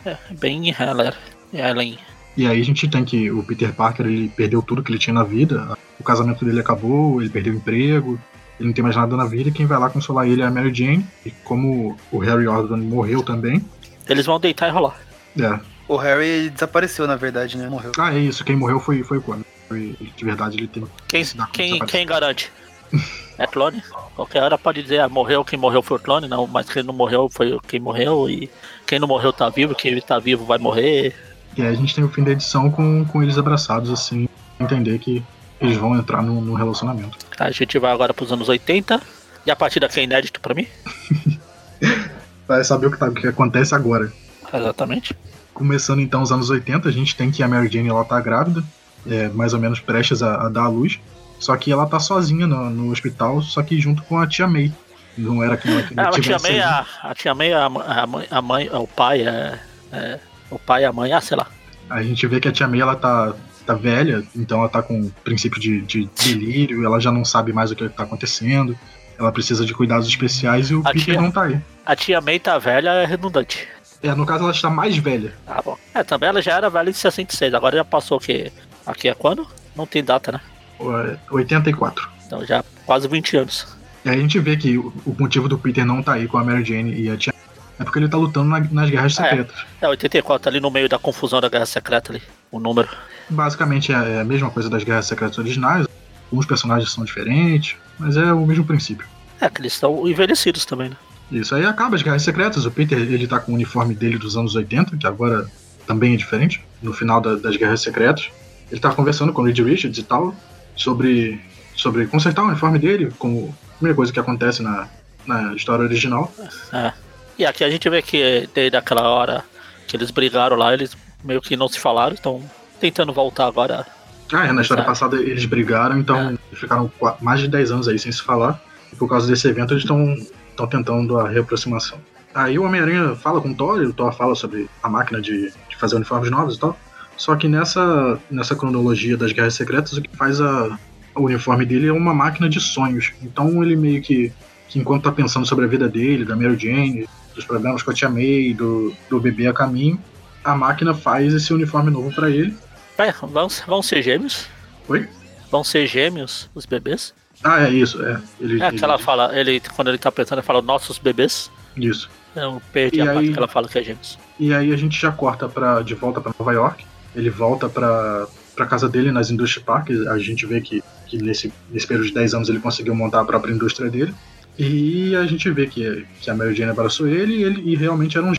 Speaker 3: É, bem Heller. Ellen.
Speaker 2: E aí a gente tem que o Peter Parker ele perdeu tudo que ele tinha na vida. O casamento dele acabou, ele perdeu o emprego, ele não tem mais nada na vida. E quem vai lá consolar ele é a Mary Jane. E como o Harry Osborn morreu também.
Speaker 3: Eles vão deitar e rolar.
Speaker 2: É.
Speaker 1: O Harry desapareceu, na verdade, né? Morreu.
Speaker 2: Ah, é isso. Quem morreu foi, foi o Clone. Foi- De verdade, ele tem.
Speaker 3: Quem, quem, quem garante? É clone? Qualquer hora pode dizer, ah, morreu, quem morreu foi o clone, não, mas quem não morreu foi quem morreu, e quem não morreu tá vivo, quem tá vivo vai morrer.
Speaker 2: E aí a gente tem o fim da edição com, com eles abraçados, assim, entender que eles vão entrar no, no relacionamento.
Speaker 3: A gente vai agora pros anos 80, e a partir daqui é inédito pra mim.
Speaker 2: Vai saber o que, tá, o que acontece agora.
Speaker 3: Exatamente.
Speaker 2: Começando então os anos 80, a gente tem que a Mary Jane ela tá grávida, é, mais ou menos prestes a, a dar à luz. Só que ela tá sozinha no, no hospital, só que junto com a tia May. Não era que ela que
Speaker 3: a tia May, a, a tia May, a, a mãe, a mãe, o pai, é, é, o pai e a mãe, ah, sei lá.
Speaker 2: A gente vê que a tia May ela tá, tá velha, então ela tá com princípio de, de delírio, ela já não sabe mais o que tá acontecendo. Ela precisa de cuidados especiais e o
Speaker 3: A
Speaker 2: Peter
Speaker 3: tia-
Speaker 2: não tá aí.
Speaker 3: A tia May tá velha, é redundante.
Speaker 2: É, no caso ela está mais velha.
Speaker 3: Tá bom. É, também ela já era velha em 66, agora já passou o que? Aqui é quando? Não tem data, né?
Speaker 2: é, 84.
Speaker 3: Então já quase 20 anos.
Speaker 2: E aí a gente vê que o, motivo do Peter não tá aí com a Mary Jane e a tia é porque ele tá lutando na- nas guerras
Speaker 3: Ah, é.
Speaker 2: secretas.
Speaker 3: É, 84, ali no meio da confusão da Guerra Secreta ali, o número.
Speaker 2: Basicamente é a mesma coisa das Guerras Secretas originais. Alguns personagens são diferentes, mas é o mesmo princípio.
Speaker 3: É, que eles estão envelhecidos também, né?
Speaker 2: Isso aí acaba as Guerras Secretas. O Peter ele tá com o uniforme dele dos anos 80, que agora também é diferente, no final da- das Guerras Secretas. Ele tá conversando com o Reed Richards e tal, sobre, sobre consertar o uniforme dele, como a primeira coisa que acontece na, na história original.
Speaker 3: É. E aqui a gente vê que desde aquela hora que eles brigaram lá, eles meio que não se falaram, estão tentando voltar agora.
Speaker 2: Ah, é, na história
Speaker 3: Exato.
Speaker 2: passada eles brigaram, então eles ficaram mais de 10 anos aí sem se falar. E por causa desse evento eles estão tentando a reaproximação. Aí o Homem-Aranha fala com o Thor, e o Thor fala sobre a máquina de, de fazer uniformes novos e tal. Só que nessa, nessa cronologia das Guerras Secretas, o que faz a, o uniforme dele é uma máquina de sonhos. Então ele meio que, que enquanto tá pensando sobre a vida dele, da Mary Jane, dos problemas com a Tia May, do, do bebê a caminho, a máquina faz esse uniforme novo pra ele.
Speaker 3: É, vão, vão ser gêmeos?
Speaker 2: Oi?
Speaker 3: Vão ser gêmeos os bebês?
Speaker 2: Ah, é isso, é. Ele,
Speaker 3: É que ela
Speaker 2: ele-
Speaker 3: fala, ele, quando ele tá pensando, ele fala nossos bebês.
Speaker 2: Isso.
Speaker 3: Eu perdi
Speaker 2: E
Speaker 3: a parte
Speaker 2: aí-
Speaker 3: que ela fala que é gêmeos.
Speaker 2: E aí a gente já corta pra, de volta pra Nova York. Ele volta pra, pra casa dele nas Industry Park. A gente vê que, que nesse, nesse período de 10 anos ele conseguiu montar a própria indústria dele. E a gente vê que, que a Mary Jane abraçou ele e, ele e realmente era um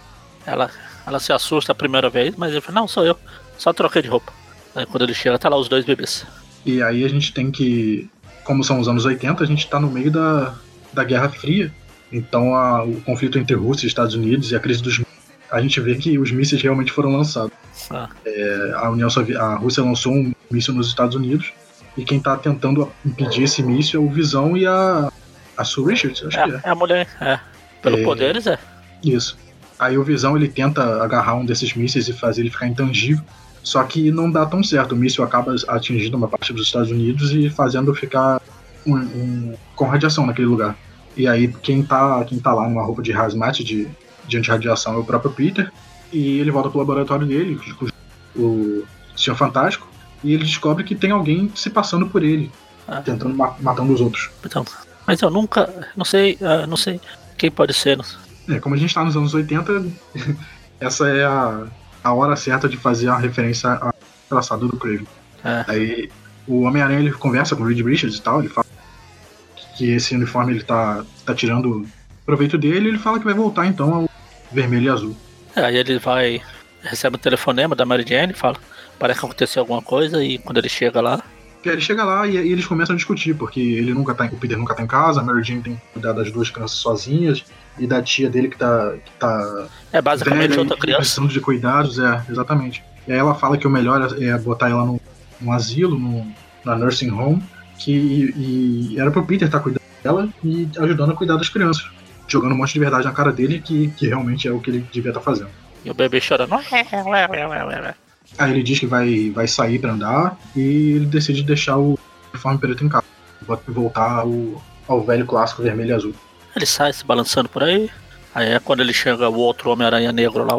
Speaker 3: Ela, ela se assusta a primeira vez, mas ele fala, não, sou eu. Só troquei de roupa. Aí quando ele chega, tá lá os dois bebês.
Speaker 2: E aí a gente tem que, como são os anos 80, a gente tá no meio da, da Guerra Fria. Então a- o conflito entre Rússia e Estados Unidos e a crise dos a gente vê que os mísseis realmente foram lançados.
Speaker 3: Ah,
Speaker 2: É, a União Sovi- a Rússia lançou um míssil nos Estados Unidos e quem tá tentando impedir esse míssil é o Visão e a a Sue Richards, acho que
Speaker 3: é,
Speaker 2: é.
Speaker 3: é a mulher, é. Pelo
Speaker 2: É.
Speaker 3: poderes, é.
Speaker 2: Isso. Aí o Visão ele tenta agarrar um desses mísseis e fazer ele ficar intangível. Só que não dá tão certo. O míssil acaba atingindo uma parte dos Estados Unidos e fazendo ficar um- um- com radiação naquele lugar. E aí quem tá, quem tá lá numa roupa de hazmat de, de antirradiação é o próprio Peter. E ele volta pro laboratório dele, o Senhor Fantástico, e ele descobre que tem alguém se passando por ele,
Speaker 3: Ah.
Speaker 2: tentando ma- matando os outros.
Speaker 3: Então, mas eu nunca, não sei, ah, não sei quem pode ser.
Speaker 2: É, como a gente tá nos anos 80, essa é a, a hora certa de fazer a referência ao traçado do Craven.
Speaker 3: É.
Speaker 2: Aí o Homem-Aranha ele conversa com o Reed Richards e tal, ele fala que esse uniforme ele tá, tá tirando proveito dele e ele fala que vai voltar então ao vermelho e azul.
Speaker 3: É, Aí ele vai, recebe um telefonema da Mary Jane, fala, parece que aconteceu alguma coisa, e quando ele chega lá,
Speaker 2: ele chega lá e, e eles começam a discutir, porque ele nunca tá, o Peter nunca tá em casa, a Mary Jane tem que cuidar das duas crianças sozinhas, e da tia dele que tá, que tá
Speaker 3: é basicamente
Speaker 2: velha
Speaker 3: outra criança.
Speaker 2: precisando de cuidados, é, exatamente. E aí ela fala que o melhor é botar ela num, num asilo, num, na nursing home, que e, e era pro Peter estar cuidando dela e ajudando a cuidar das crianças. Jogando um monte de verdade na cara dele, que, que realmente é o que ele devia estar fazendo.
Speaker 3: E o bebê chorando.
Speaker 2: Aí ele diz que vai, vai sair pra andar e ele decide deixar o uniforme preto em casa. Voltar ao, ao velho clássico vermelho e azul.
Speaker 3: Ele sai se balançando por aí. Aí é quando ele chega o outro Homem-Aranha negro lá,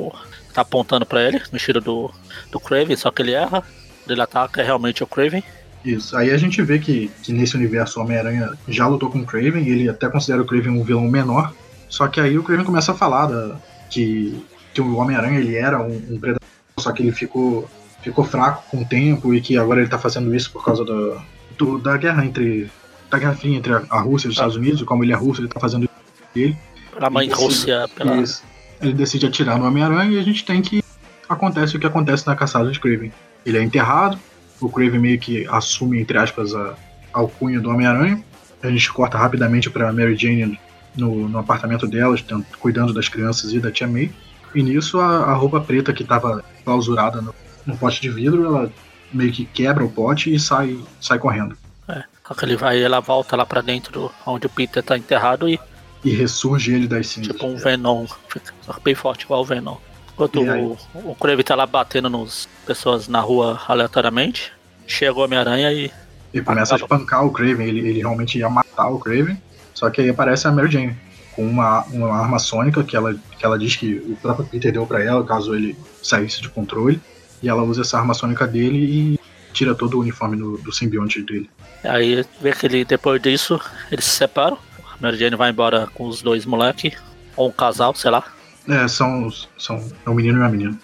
Speaker 3: tá apontando pra ele, no estilo do, do Craven, só que ele erra. Ele ataca, realmente o Craven.
Speaker 2: Isso. Aí a gente vê que, que nesse universo o Homem-Aranha já lutou com o Craven, e ele até considera o Craven um vilão menor. Só que aí o Craven começa a falar da, que, que o Homem-Aranha ele era um, um predador, só que ele ficou, ficou fraco com o tempo e que agora ele tá fazendo isso por causa da, do- da guerra entre. da guerra fria entre a, Rússia e os Estados Unidos, e como ele é russo, ele tá fazendo isso dele.
Speaker 3: Pela mãe
Speaker 2: Isso.
Speaker 3: Rússia, pela.
Speaker 2: Isso. Ele decide atirar no Homem-Aranha e a gente tem que. Acontece o que acontece na caçada de Craven. Ele é enterrado, o Craven meio que assume, entre aspas, a, alcunha do Homem-Aranha. A gente corta rapidamente pra Mary Jane no, no apartamento delas, cuidando das crianças e da tia May. E nisso a, a roupa preta que tava clausurada no, no pote de vidro, ela meio que quebra o pote e sai, sai correndo.
Speaker 3: É, só que ele vai, ela volta lá pra dentro onde o Peter tá enterrado e
Speaker 2: E ressurge ele das cinzas.
Speaker 3: tipo um Venom. Fica só que bem forte igual o Venom. Enquanto
Speaker 2: E
Speaker 3: o, o Craven tá lá batendo nas pessoas na rua aleatoriamente, chega o Homem-Aranha e.
Speaker 2: Ele começa a espancar o Craven, ele, ele realmente ia matar o Craven. Só que aí aparece a Mary Jane com uma, uma arma sônica que ela, que ela diz que o próprio Peter deu pra ela caso ele saísse de controle. E ela usa essa arma sônica dele e tira todo o uniforme do, do simbionte dele.
Speaker 3: Aí vê que ele, depois disso, eles se separam. A Mary Jane vai embora com os dois moleques, ou um casal, sei lá.
Speaker 2: É, são, são é um menino e uma menina.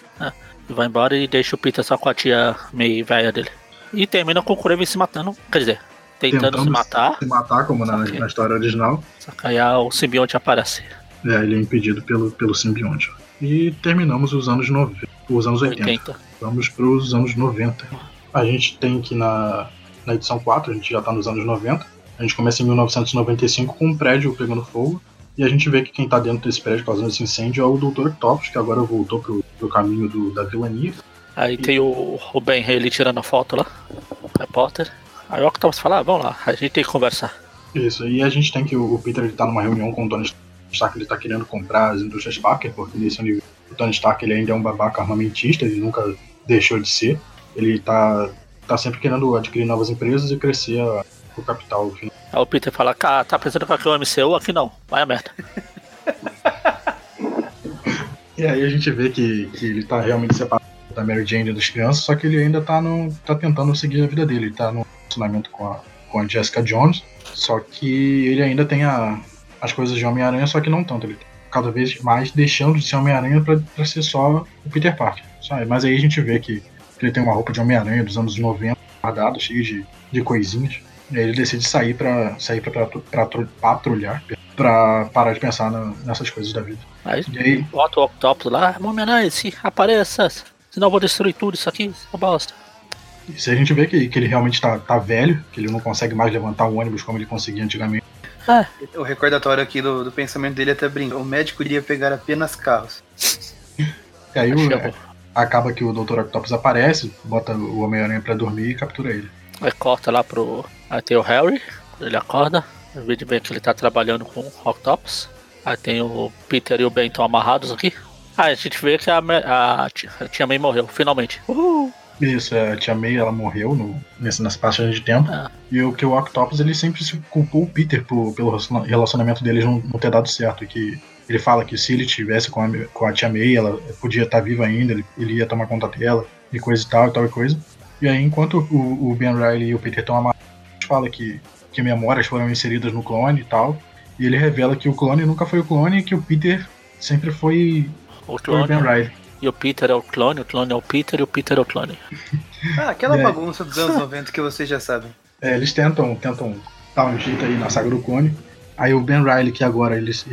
Speaker 3: E vai embora e deixa o Peter só com a tia meio velha dele. E termina com o Kraven se matando, quer dizer, tentando,
Speaker 2: Tentando
Speaker 3: se matar.
Speaker 2: Se matar, como na, na história original.
Speaker 3: Só que aí a- o simbionte aparece.
Speaker 2: É, ele é impedido pelo, pelo simbionte. E terminamos os anos 90, os anos 80.
Speaker 3: 80.
Speaker 2: Vamos para os anos 90. A gente tem que na, na edição 4, a gente já está nos anos 90. A gente começa em 1995 com um prédio pegando fogo. E a gente vê que quem está dentro desse prédio causando esse incêndio é o Dr. Octopus, que agora voltou pro, pro caminho do, da vilania.
Speaker 3: Aí tem o, o Ben ele tirando a foto lá, o repórter. Aí o Octopus fala, ah, vamos lá, a gente tem que conversar.
Speaker 2: Isso, e a gente tem que o, Peter ele tá numa reunião com o Tony Stark, ele tá querendo comprar as indústrias Parker, porque nesse universo o Tony Stark ele ainda é um babaca armamentista, ele nunca deixou de ser. Ele tá, tá sempre querendo adquirir novas empresas e crescer a- o capital. enfim.
Speaker 3: Aí o Peter fala, cara, tá pensando que aqui é o MCU? Aqui não, vai a merda.
Speaker 2: E aí a gente vê que, que ele tá realmente separado da Mary Jane e das crianças, só que ele ainda tá, no, tá tentando seguir a vida dele. Ele tá no relacionamento com a, com a Jessica Jones, só que ele ainda tem a, as coisas de Homem-Aranha, só que não tanto. Ele tá cada vez mais deixando de ser Homem-Aranha pra, pra ser só o Peter Parker. Sabe? Mas aí a gente vê que, que ele tem uma roupa de Homem-Aranha dos anos 90, guardado, cheio de, de coisinhas. E aí ele decide sair pra, sair pra, pra, pra patrulhar, pra parar de pensar na- nessas coisas da vida.
Speaker 3: Aí
Speaker 2: E aí,
Speaker 3: bota o Octopus lá, Homem-Aranha, se apareça, senão eu vou destruir tudo isso aqui, essa bosta.
Speaker 2: Se a gente vê que, que ele realmente tá, tá velho, que ele não consegue mais levantar um ônibus como ele conseguia antigamente.
Speaker 1: O recordatório aqui do, do pensamento dele até brinca. O médico iria pegar apenas carros.
Speaker 2: E aí o-
Speaker 3: bom.
Speaker 2: acaba que o Dr. Octopus aparece, bota o Homem-Aranha pra dormir e captura ele.
Speaker 3: Aí corta lá pro. Aí tem o Harry, ele acorda, o vê que ele tá trabalhando com o Octopus. Aí tem o Peter e o Ben estão amarrados aqui. Aí a gente vê que a, a, tia- a tia May morreu, finalmente. Uhul!
Speaker 2: Isso, a Tia May ela morreu no, nesse, nessa passagem de tempo.
Speaker 3: Ah.
Speaker 2: E o que o Octopus ele sempre se culpou o Peter por- pelo relaciona- relacionamento deles não, não ter dado certo. E que ele fala que se ele tivesse com a, com a Tia May, ela podia estar viva ainda, ele, ele ia tomar conta dela, e coisa e tal, e tal e coisa. E aí, enquanto o, o Ben Riley e o Peter estão amarrados, fala que, que memórias foram inseridas no clone e tal. E ele revela que o clone nunca foi o clone e que o Peter sempre foi,
Speaker 3: O
Speaker 2: foi o Ben
Speaker 3: clone.
Speaker 2: Riley.
Speaker 3: E o Peter é o clone, o clone é o Peter e o Peter é o clone.
Speaker 1: Ah, aquela
Speaker 2: É.
Speaker 1: bagunça dos anos 90 que vocês já sabem.
Speaker 2: É, eles tentam, tentam dar um jeito aí na saga do clone. Aí o Ben Riley, que agora eles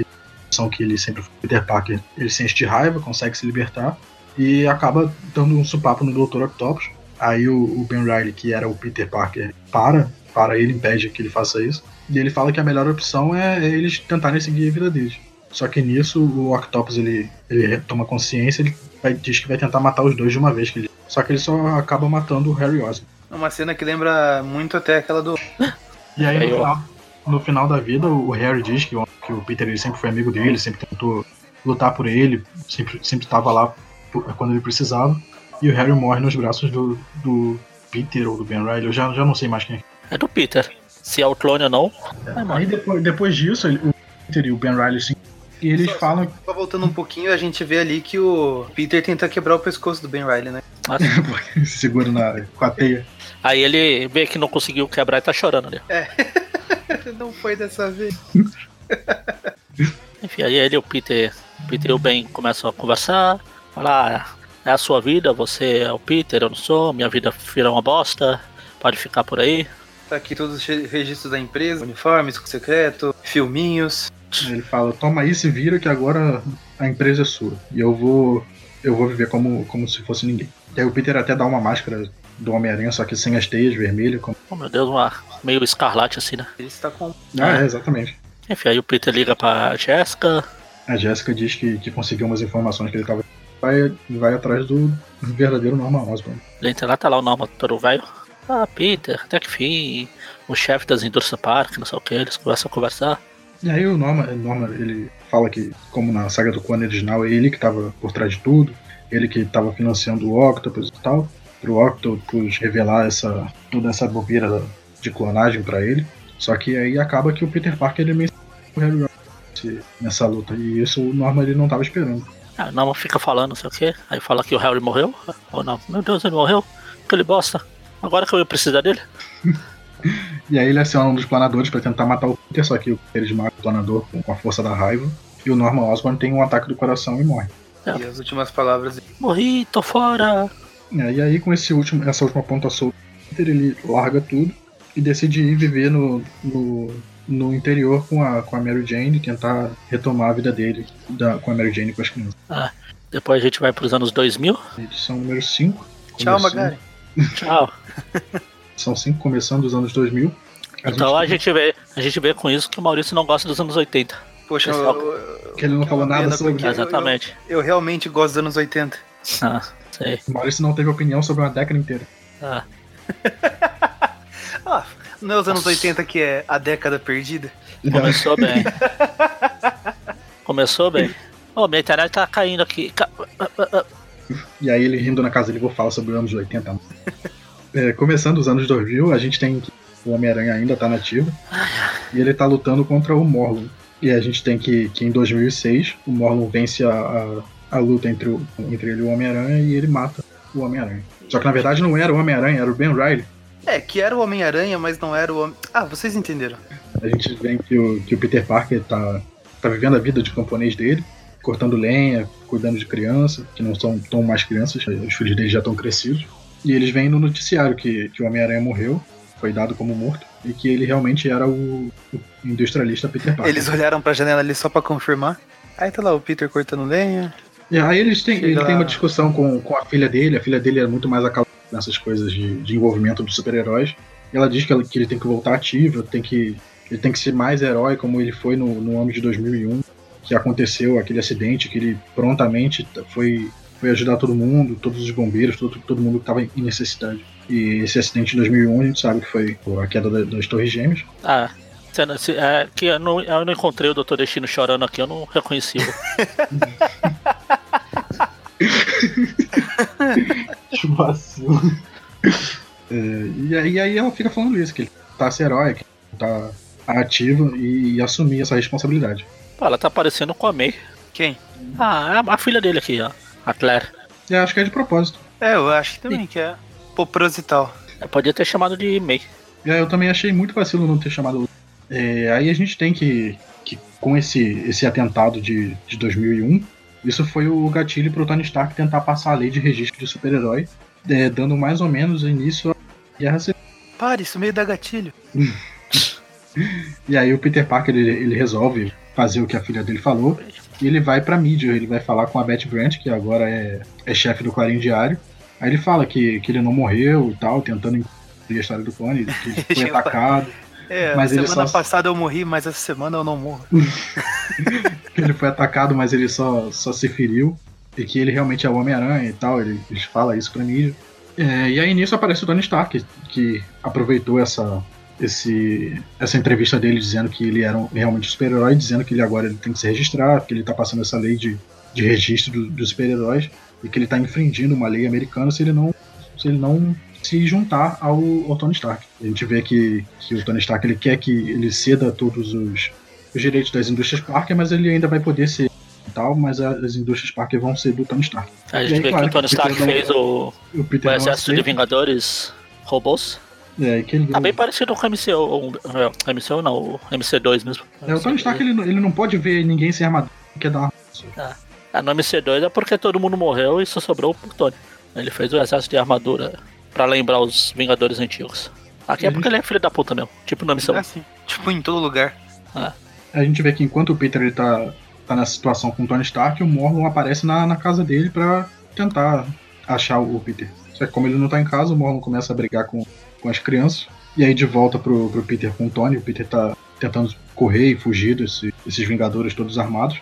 Speaker 2: são que ele sempre foi Peter Parker, ele sente de raiva, consegue se libertar e acaba dando um supapo no Dr. Octopus. Aí o, o Ben Riley, que era o Peter Parker, para, para ele, impede que ele faça isso. E ele fala que a melhor opção é, é eles tentarem seguir a vida deles. Só que nisso o Octopus ele, ele toma consciência, ele vai- diz que vai tentar matar os dois de uma vez. Que ele, só que ele só acaba matando o Harry Osborn.
Speaker 1: É Uma cena que lembra muito até aquela do.
Speaker 2: E aí, no final, no final da vida, o Harry diz que, o- que o Peter ele sempre foi amigo dele, sempre tentou lutar por ele, sempre sempre estava lá por- quando ele precisava. E o Harry morre nos braços do, do Peter ou do Ben Riley, eu já, já não sei mais quem é.
Speaker 3: É do Peter. Se é o clone ou não, vai
Speaker 2: Aí depois, depois disso, ele- o Peter e o Ben Riley sim. E eles
Speaker 1: Só-
Speaker 2: falam
Speaker 1: Só voltando um pouquinho, a gente vê ali que o Peter tenta quebrar o pescoço do Ben Riley, né?
Speaker 2: segura na, com a teia.
Speaker 3: Aí ele vê que não conseguiu quebrar e tá chorando ali.
Speaker 1: Não foi dessa vez.
Speaker 3: Enfim, aí ele e o Peter, o Peter e o Ben começam a conversar, falar, ah, é a sua vida, você é o Peter, eu não sou, minha vida virou uma bosta, pode ficar por aí.
Speaker 1: Tá aqui todos os re- registros da empresa, uniformes, secreto, filminhos.
Speaker 2: Aí ele fala, toma aí, se vira que agora a empresa é sua. E eu vou. Eu vou viver como, como se fosse ninguém. E aí o Peter até dá uma máscara do Homem-Aranha, só que sem as teias vermelhas. Como...
Speaker 3: Oh meu Deus, uma meio escarlate assim, né?
Speaker 1: Ele está com.
Speaker 2: Ah, é, exatamente.
Speaker 3: Enfim, aí o Peter liga pra Jessica,
Speaker 2: A Jéssica diz que, que conseguiu umas informações que ele tava. Vai, vai atrás do verdadeiro Norman Osborn.
Speaker 3: ele entra lá, tá lá o nome todo velho. Ah, Peter, até que fim, o chefe das indústrias Park, não sei o que, eles começam a conversar.
Speaker 2: E aí o Norman, Norman ele fala que, como na saga do clone original, é ele que tava por trás de tudo, ele que tava financiando o Octopus e tal, pro Octopus revelar essa, toda essa bobeira de clonagem pra ele. Só que aí acaba que o Peter Parker ele menciona o Harry Osborn nessa luta, e isso o Norman ele não tava esperando.
Speaker 3: Ah, não fica falando, não sei o que. Aí fala que o Harry morreu. Ou não, meu Deus, ele morreu. Aquele bosta. Agora que eu ia precisar dele.
Speaker 2: E aí ele aciona um dos planadores pra tentar matar o Peter, só que eles matam o planador com com a força da raiva, e o Norman Osborn tem um ataque do coração e morre.
Speaker 1: E as últimas palavras
Speaker 3: Morri, tô fora.
Speaker 2: É, e aí, com esse último, essa última ponta solta, ele larga tudo e decide ir viver no, no, no interior com a, com a Mary Jane e tentar retomar a vida dele da, com a Mary Jane e com as crianças.
Speaker 3: Ah, depois a gente vai pros anos 2000.
Speaker 2: Edição número 5.
Speaker 1: Tchau, Magari.
Speaker 3: Tchau.
Speaker 2: São 5 começando dos anos 2000. A
Speaker 3: Então a
Speaker 2: gente,
Speaker 3: gente, vê, a gente vê com isso que o Maurício não gosta dos anos 80.
Speaker 1: Poxa,
Speaker 3: Pessoal,
Speaker 1: eu, eu-
Speaker 2: que ele não falou nada sobre.
Speaker 3: Exatamente.
Speaker 1: Eu, eu realmente gosto dos anos 80.
Speaker 3: Ah, sei.
Speaker 2: O Maurício não teve opinião sobre uma década inteira.
Speaker 3: Ah,
Speaker 1: Ah, não é os anos 80 que é a década perdida?
Speaker 3: começou bem. Começou bem. Ô, minha internet tá caindo aqui.
Speaker 2: E aí ele rindo na casa dele, vou falar sobre os anos 80. É, começando os anos 2000, a gente tem que o Homem-Aranha ainda tá nativo. E ele tá lutando contra o Morlun. E a gente tem que, que em 2006, o Morlun vence a, a, a luta entre, o, entre ele e o Homem-Aranha e ele mata o Homem-Aranha. Só que na verdade não era o Homem-Aranha, era o Ben Riley.
Speaker 1: É, que era o Homem-Aranha, mas não era o Homem... Ah, vocês entenderam.
Speaker 2: A gente vê que o, que o Peter Parker tá, tá vivendo a vida de camponês dele, cortando lenha, cuidando de criança, que não são tão mais crianças, os filhos dele já estão crescidos. E eles veem no noticiário que, que o Homem-Aranha morreu, foi dado como morto, e que ele realmente era o, o industrialista Peter Parker.
Speaker 1: Eles olharam pra janela ali só pra confirmar. Aí tá lá o Peter cortando lenha.
Speaker 2: E aí eles têm, ele
Speaker 1: lá.
Speaker 2: tem uma discussão com, com a filha dele, a filha dele é muito mais acalmada nessas coisas de, de envolvimento dos super-heróis. E ela diz que, ela- que ele tem que voltar ativo, tem que, ele tem que ser mais herói como ele foi no, no ano de 2001, que aconteceu aquele acidente, que ele prontamente foi, foi ajudar todo mundo, todos os bombeiros, todo, todo mundo que estava em necessidade. E esse acidente de 2001 a gente sabe que foi a queda da- das Torres Gêmeas.
Speaker 3: ah, é, que eu não, eu não encontrei o Dr. Destino chorando aqui, eu não reconheci. o-
Speaker 2: Que vacilo. É, e, aí, e aí ela fica falando isso, que ele tá a ser herói, que ele tá ativo e, e assumir essa responsabilidade.
Speaker 3: Pô, ela tá parecendo com a May.
Speaker 1: Quem?
Speaker 3: Ah, é a, a filha dele aqui, ó. A Claire.
Speaker 2: Eu acho que é de propósito.
Speaker 1: É, eu acho que também que é proposital.
Speaker 3: Eu podia ter chamado de May.
Speaker 2: E aí eu também achei muito vacilo não ter chamado. É, aí a gente tem que, que com esse, esse atentado de, de 2001, isso foi o gatilho pro Tony Stark tentar passar a lei de registro de super-herói, é, dando mais ou menos início à Guerra Civil.
Speaker 1: Para, isso meio da gatilho.
Speaker 2: E aí o Peter Parker ele, ele resolve fazer o que a filha dele falou e ele vai pra mídia, ele vai falar com a Betty Brant, que agora é, é chefe do Clarim Diário. Aí ele fala que, que ele não morreu e tal, tentando encobrir a história do clone, que ele foi atacado,
Speaker 1: É,
Speaker 2: Mas ele
Speaker 1: semana
Speaker 2: só-
Speaker 1: passada eu morri, mas essa semana eu não morro.
Speaker 2: ele foi atacado, mas ele só, só se feriu. E que ele realmente é o Homem-Aranha e tal, ele, ele fala isso pra mídia. É, e aí nisso aparece o Tony Stark, que, que aproveitou essa, esse, essa entrevista dele dizendo que ele era um, realmente um super-herói, dizendo que ele agora ele tem que se registrar, que ele tá passando essa lei de, de registro do- dos super-heróis e que ele tá infringindo uma lei americana se ele não se, ele não se juntar ao, ao Tony Stark. A gente vê que, que o Tony Stark ele quer que ele ceda todos os, os direitos das indústrias Parker, mas ele ainda vai poder ser e tal, mas as indústrias Parker vão ser do Tony Stark.
Speaker 3: A gente
Speaker 2: aí,
Speaker 3: vê
Speaker 2: claro,
Speaker 3: que o Tony
Speaker 2: o
Speaker 3: Stark
Speaker 2: Peter não-
Speaker 3: fez o,
Speaker 2: O
Speaker 3: o
Speaker 2: não
Speaker 3: exército de Vingadores robôs.
Speaker 2: É, que ele,
Speaker 3: Tá bem parecido com o MCU. ou- é, MCU não, o MC2 mesmo.
Speaker 2: é, o Tony Stark ele, não- ele não pode ver ninguém sem armadura, quer dar uma
Speaker 3: Ah, no MC2 é porque todo mundo morreu e só sobrou o Tony. Ele fez o exército de armadura pra lembrar os Vingadores antigos. Aqui é
Speaker 2: Uhum.
Speaker 3: porque ele é filho da puta mesmo. Tipo no
Speaker 1: É
Speaker 3: MCU.
Speaker 1: assim, tipo em todo lugar.
Speaker 2: A gente vê que enquanto o Peter ele tá, tá nessa situação com o Tony Stark, o Morlun aparece na, na casa dele pra tentar achar o Peter. Só que como ele não tá em casa, o Morlun começa a brigar com, com as crianças. E aí de volta pro, pro Peter com o Tony, o Peter tá tentando correr e fugir desse- desses Vingadores todos armados.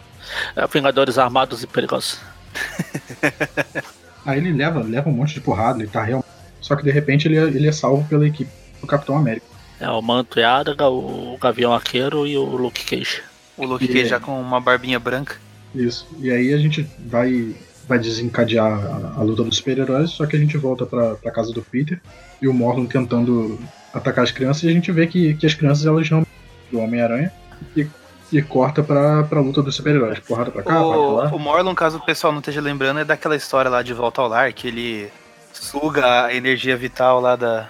Speaker 3: É, Vingadores armados e perigosos.
Speaker 2: Aí ele leva, leva um monte de porrada, ele tá real. Só que de repente ele é, ele é salvo pela equipe do Capitão América.
Speaker 3: É o Manto e a Adaga, o Gavião Arqueiro e o Luke Cage.
Speaker 1: O Luke
Speaker 2: E-
Speaker 1: Cage já com uma barbinha branca.
Speaker 2: Isso. E aí a gente vai, vai desencadear a, a luta dos super-heróis, só que a gente volta pra, pra casa do Peter e o Morlun tentando atacar as crianças e a gente vê que, que as crianças elas não do Homem-Aranha e, e corta pra, pra luta dos super-heróis. Porrada pra cá, porrada pra
Speaker 1: O,
Speaker 2: lá.
Speaker 1: o Morlun, caso o pessoal não esteja lembrando, é daquela história lá de Volta ao Lar, que ele suga a energia vital lá da,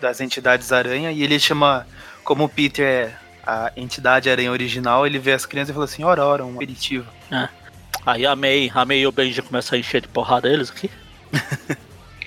Speaker 1: das entidades aranha e ele chama, como o Peter é a entidade aranha original, ele vê as crianças e fala assim, ora, ora, um aperitivo.
Speaker 3: Aí a May, a May e o Benji começam a encher de porrada eles aqui.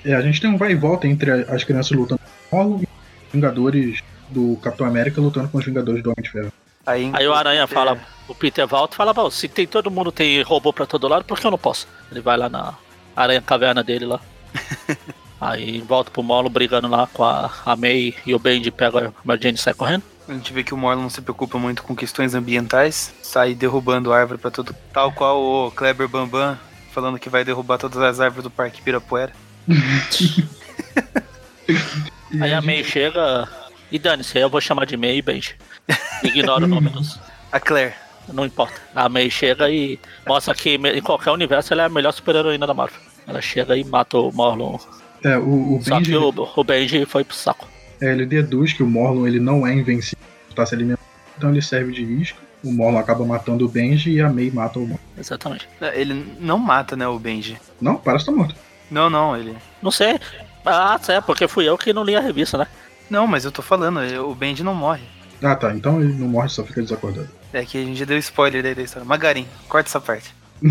Speaker 2: É, a gente tem um vai e volta entre as crianças lutando com o Morlun e os Vingadores do Capitão América lutando com os Vingadores do Homem de Ferro.
Speaker 1: Aí,
Speaker 3: Aí o Aranha
Speaker 1: é,
Speaker 3: fala, o Peter volta e fala, "Bom, se tem todo mundo tem robô pra todo lado, por que eu não posso? Ele vai lá na Aranha Caverna dele lá. Aí volta pro Molo brigando lá com a, a May e o Benji pega a Mary Jane e sai correndo.
Speaker 1: A gente vê que o Morlun não se preocupa muito com questões ambientais, sai derrubando árvore pra todo. Tal qual o Kleber Bambam falando que vai derrubar todas as árvores do Parque Pirapuera.
Speaker 3: Aí a May chega e dane-se, aí eu vou chamar de May e Benji. Ignora o nome dos.
Speaker 1: A Claire.
Speaker 3: Não importa. A May chega e mostra que em qualquer universo ela é a melhor super-heroína da Marvel. Ela chega e mata o Morlun.
Speaker 2: É, o, o
Speaker 3: Só
Speaker 2: Benji,
Speaker 3: que o, o Benji foi pro saco.
Speaker 2: É, ele deduz que o Morlun ele não é invencível, tá se alimentando, então ele serve de isca. O Morlun acaba matando o Benji e a May mata o Morlun.
Speaker 3: Exatamente.
Speaker 1: É, Ele não mata, né, o Benji.
Speaker 2: Não, parece que tá morto.
Speaker 1: Não, não, ele.
Speaker 3: Não sei. Ah, é, porque fui eu que não li a revista, né?
Speaker 1: Não, mas eu tô falando, ele- o Benji não morre.
Speaker 2: Ah tá, então ele não morre, só fica desacordado.
Speaker 1: É que a gente já deu spoiler daí da história. Magarin, corta essa parte.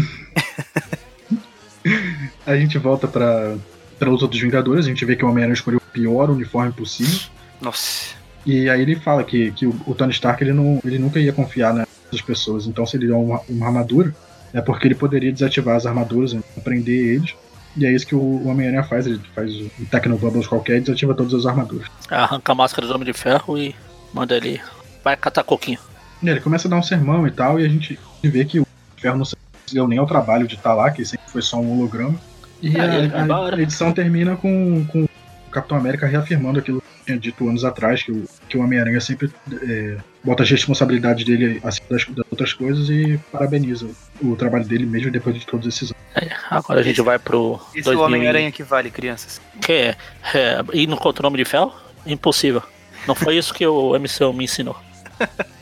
Speaker 2: A gente volta pra, pra luta dos Vingadores, a gente vê que o Homem-Aranha escolheu o pior uniforme possível.
Speaker 1: Nossa.
Speaker 2: E aí ele fala que, que o, Tony Stark ele, não, ele nunca ia confiar nessas pessoas. Então se ele der uma, uma armadura, é porque ele poderia desativar as armaduras, né, prender eles. E é isso que o, o Homem-Aranha faz, ele faz um Tecnobubbles qualquer e desativa todas as armaduras.
Speaker 3: Arranca a máscara do Homem de Ferro e manda ele. Vai catar coquinho.
Speaker 2: E ele começa a dar um sermão e tal, e a gente vê que o Ferro não se deu nem ao trabalho de estar lá, que sempre foi só um holograma. E
Speaker 3: Ah, vai
Speaker 2: a, a, edição termina com, com o Capitão América reafirmando aquilo que tinha dito anos atrás, que o, que o Homem-Aranha sempre é, bota as responsabilidades dele acima das, das outras coisas e parabeniza o, trabalho dele mesmo depois de todos esses anos.
Speaker 3: É, agora a gente vai pro.
Speaker 1: Esse é o
Speaker 3: 2000
Speaker 1: Homem-Aranha que vale, crianças.
Speaker 3: Que é, é. Ir no contra o Homem de Ferro? Impossível. Não foi isso que o MCU me ensinou.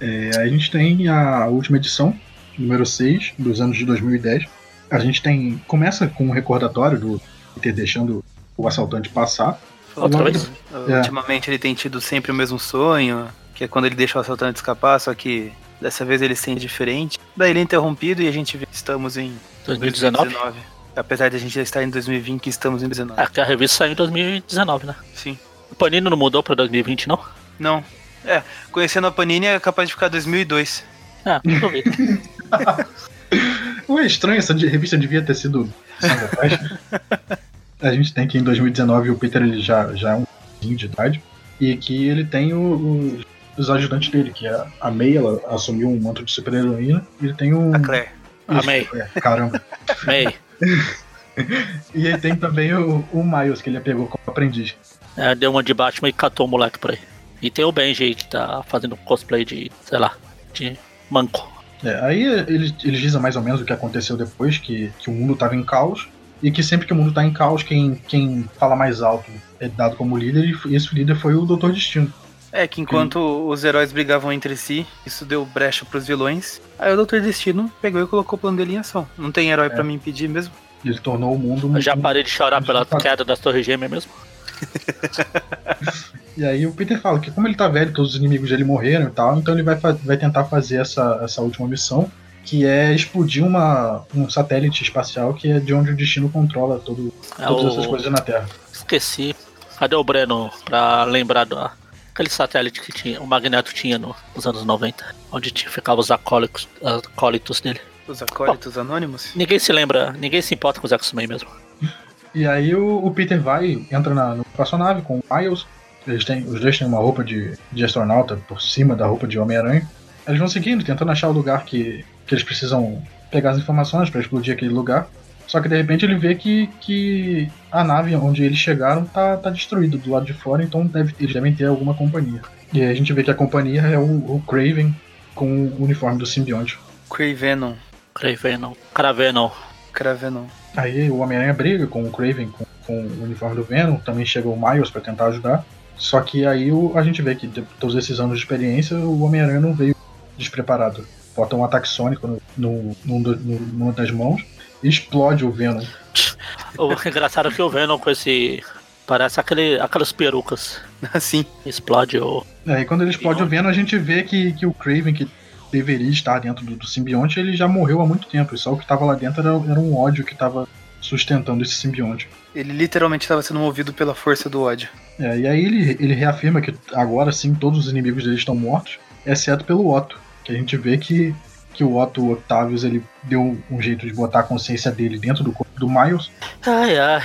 Speaker 2: É, a gente tem a última edição, número 6, dos anos de 2010. A gente tem. Começa com um recordatório do Peter deixando o assaltante passar.
Speaker 3: Outra vez?
Speaker 2: É.
Speaker 1: Ultimamente ele tem tido sempre o mesmo sonho, que é quando ele deixa o assaltante escapar, só que dessa vez ele sente diferente. Daí ele é interrompido e a gente vê que estamos em
Speaker 3: 2019?
Speaker 1: 2019. Apesar de a gente já estar em 2020, que estamos em 2019.
Speaker 3: É que a revista saiu em 2019, né?
Speaker 1: Sim.
Speaker 3: O Panini não mudou pra 2020, não?
Speaker 1: Não. É, conhecendo a Panini é capaz de ficar 2002.
Speaker 3: É, não duvido.
Speaker 2: Ué, estranho, essa revista devia ter sido. A gente tem que em 2019 o Peter ele já, já é um de idade. E que ele tem o- o- os ajudantes dele, que é a May, ela assumiu um manto de super-heroína. E ele tem um.
Speaker 1: A Claire.
Speaker 3: A
Speaker 2: Isso,
Speaker 3: May.
Speaker 2: é, caramba.
Speaker 3: May.
Speaker 2: E ele tem também o, o Miles, que ele pegou como aprendiz.
Speaker 3: É, deu uma de Batman e catou o moleque por aí. E tem o Benji aí que tá fazendo cosplay de, sei lá, de manco.
Speaker 2: É, aí eles, eles dizem mais ou menos o que aconteceu depois, que, que o mundo estava em caos, e que sempre que o mundo está em caos, quem, quem fala mais alto é dado como líder, e esse líder foi o Doutor Destino.
Speaker 1: É que enquanto os heróis brigavam entre si, isso deu brecha pros vilões. Aí o Dr. Destino pegou e colocou o plano dele em ação. Não tem herói pra me impedir mesmo.
Speaker 2: Ele tornou o mundo.
Speaker 3: Eu já parei de chorar pela queda das Torres Gêmeas mesmo.
Speaker 2: E aí o Peter fala que como ele tá velho, todos os inimigos dele morreram e tal, então ele vai, fa- vai tentar fazer essa, essa última missão, que é explodir uma, um satélite espacial que é de onde o destino controla todo,
Speaker 3: É
Speaker 2: todas
Speaker 3: o-
Speaker 2: essas coisas na Terra.
Speaker 3: Esqueci. Cadê o Breno pra lembrar do aquele satélite que tinha, o Magneto tinha no- nos anos 90, onde tinha, ficavam os acólitos, acólitos dele.
Speaker 1: Os acólitos anônimos.
Speaker 3: Ninguém se lembra, ninguém se importa com os X-Men mesmo.
Speaker 2: E aí o, o Peter vai, entra na, no espaçonave com o Miles. Eles têm, os dois têm uma roupa de, de astronauta por cima da roupa de Homem-Aranha. Eles vão seguindo, tentando achar o lugar que, que eles precisam pegar as informações para explodir aquele lugar. Só que de repente ele vê que, que a nave onde eles chegaram tá, tá destruída do lado de fora, então deve, eles devem ter alguma companhia. E aí a gente vê que a companhia é o, o Craven com o uniforme do simbionte.
Speaker 1: Cravenon.
Speaker 3: Cravenon, Cravenon.
Speaker 1: Cravenon.
Speaker 2: Aí o Homem-Aranha briga com o Craven, com, com o uniforme do Venom, também chega o Miles pra tentar ajudar. Só que aí o- a gente vê que de todos esses anos de experiência, o Homem-Aranha não veio despreparado. Bota um ataque sônico no, no, do- no- numa das mãos e explode o Venom.
Speaker 3: O engraçado é que o Venom com esse. Parece aquele, aquelas perucas.
Speaker 1: Assim.
Speaker 3: Explode o.
Speaker 2: Aí quando ele explode o Venom, a gente vê que, que o Craven, que deveria estar dentro do, do simbionte, ele já morreu há muito tempo. E só o que estava lá dentro era, era um ódio que estava sustentando esse simbionte.
Speaker 1: Ele literalmente estava sendo movido pela força do ódio.
Speaker 2: É, e aí ele, ele reafirma que agora sim todos os inimigos dele estão mortos, exceto pelo Otto. Que a gente vê que, que o Otto Octavius ele deu um jeito de botar a consciência dele dentro do corpo do Miles.
Speaker 3: Ai, ai.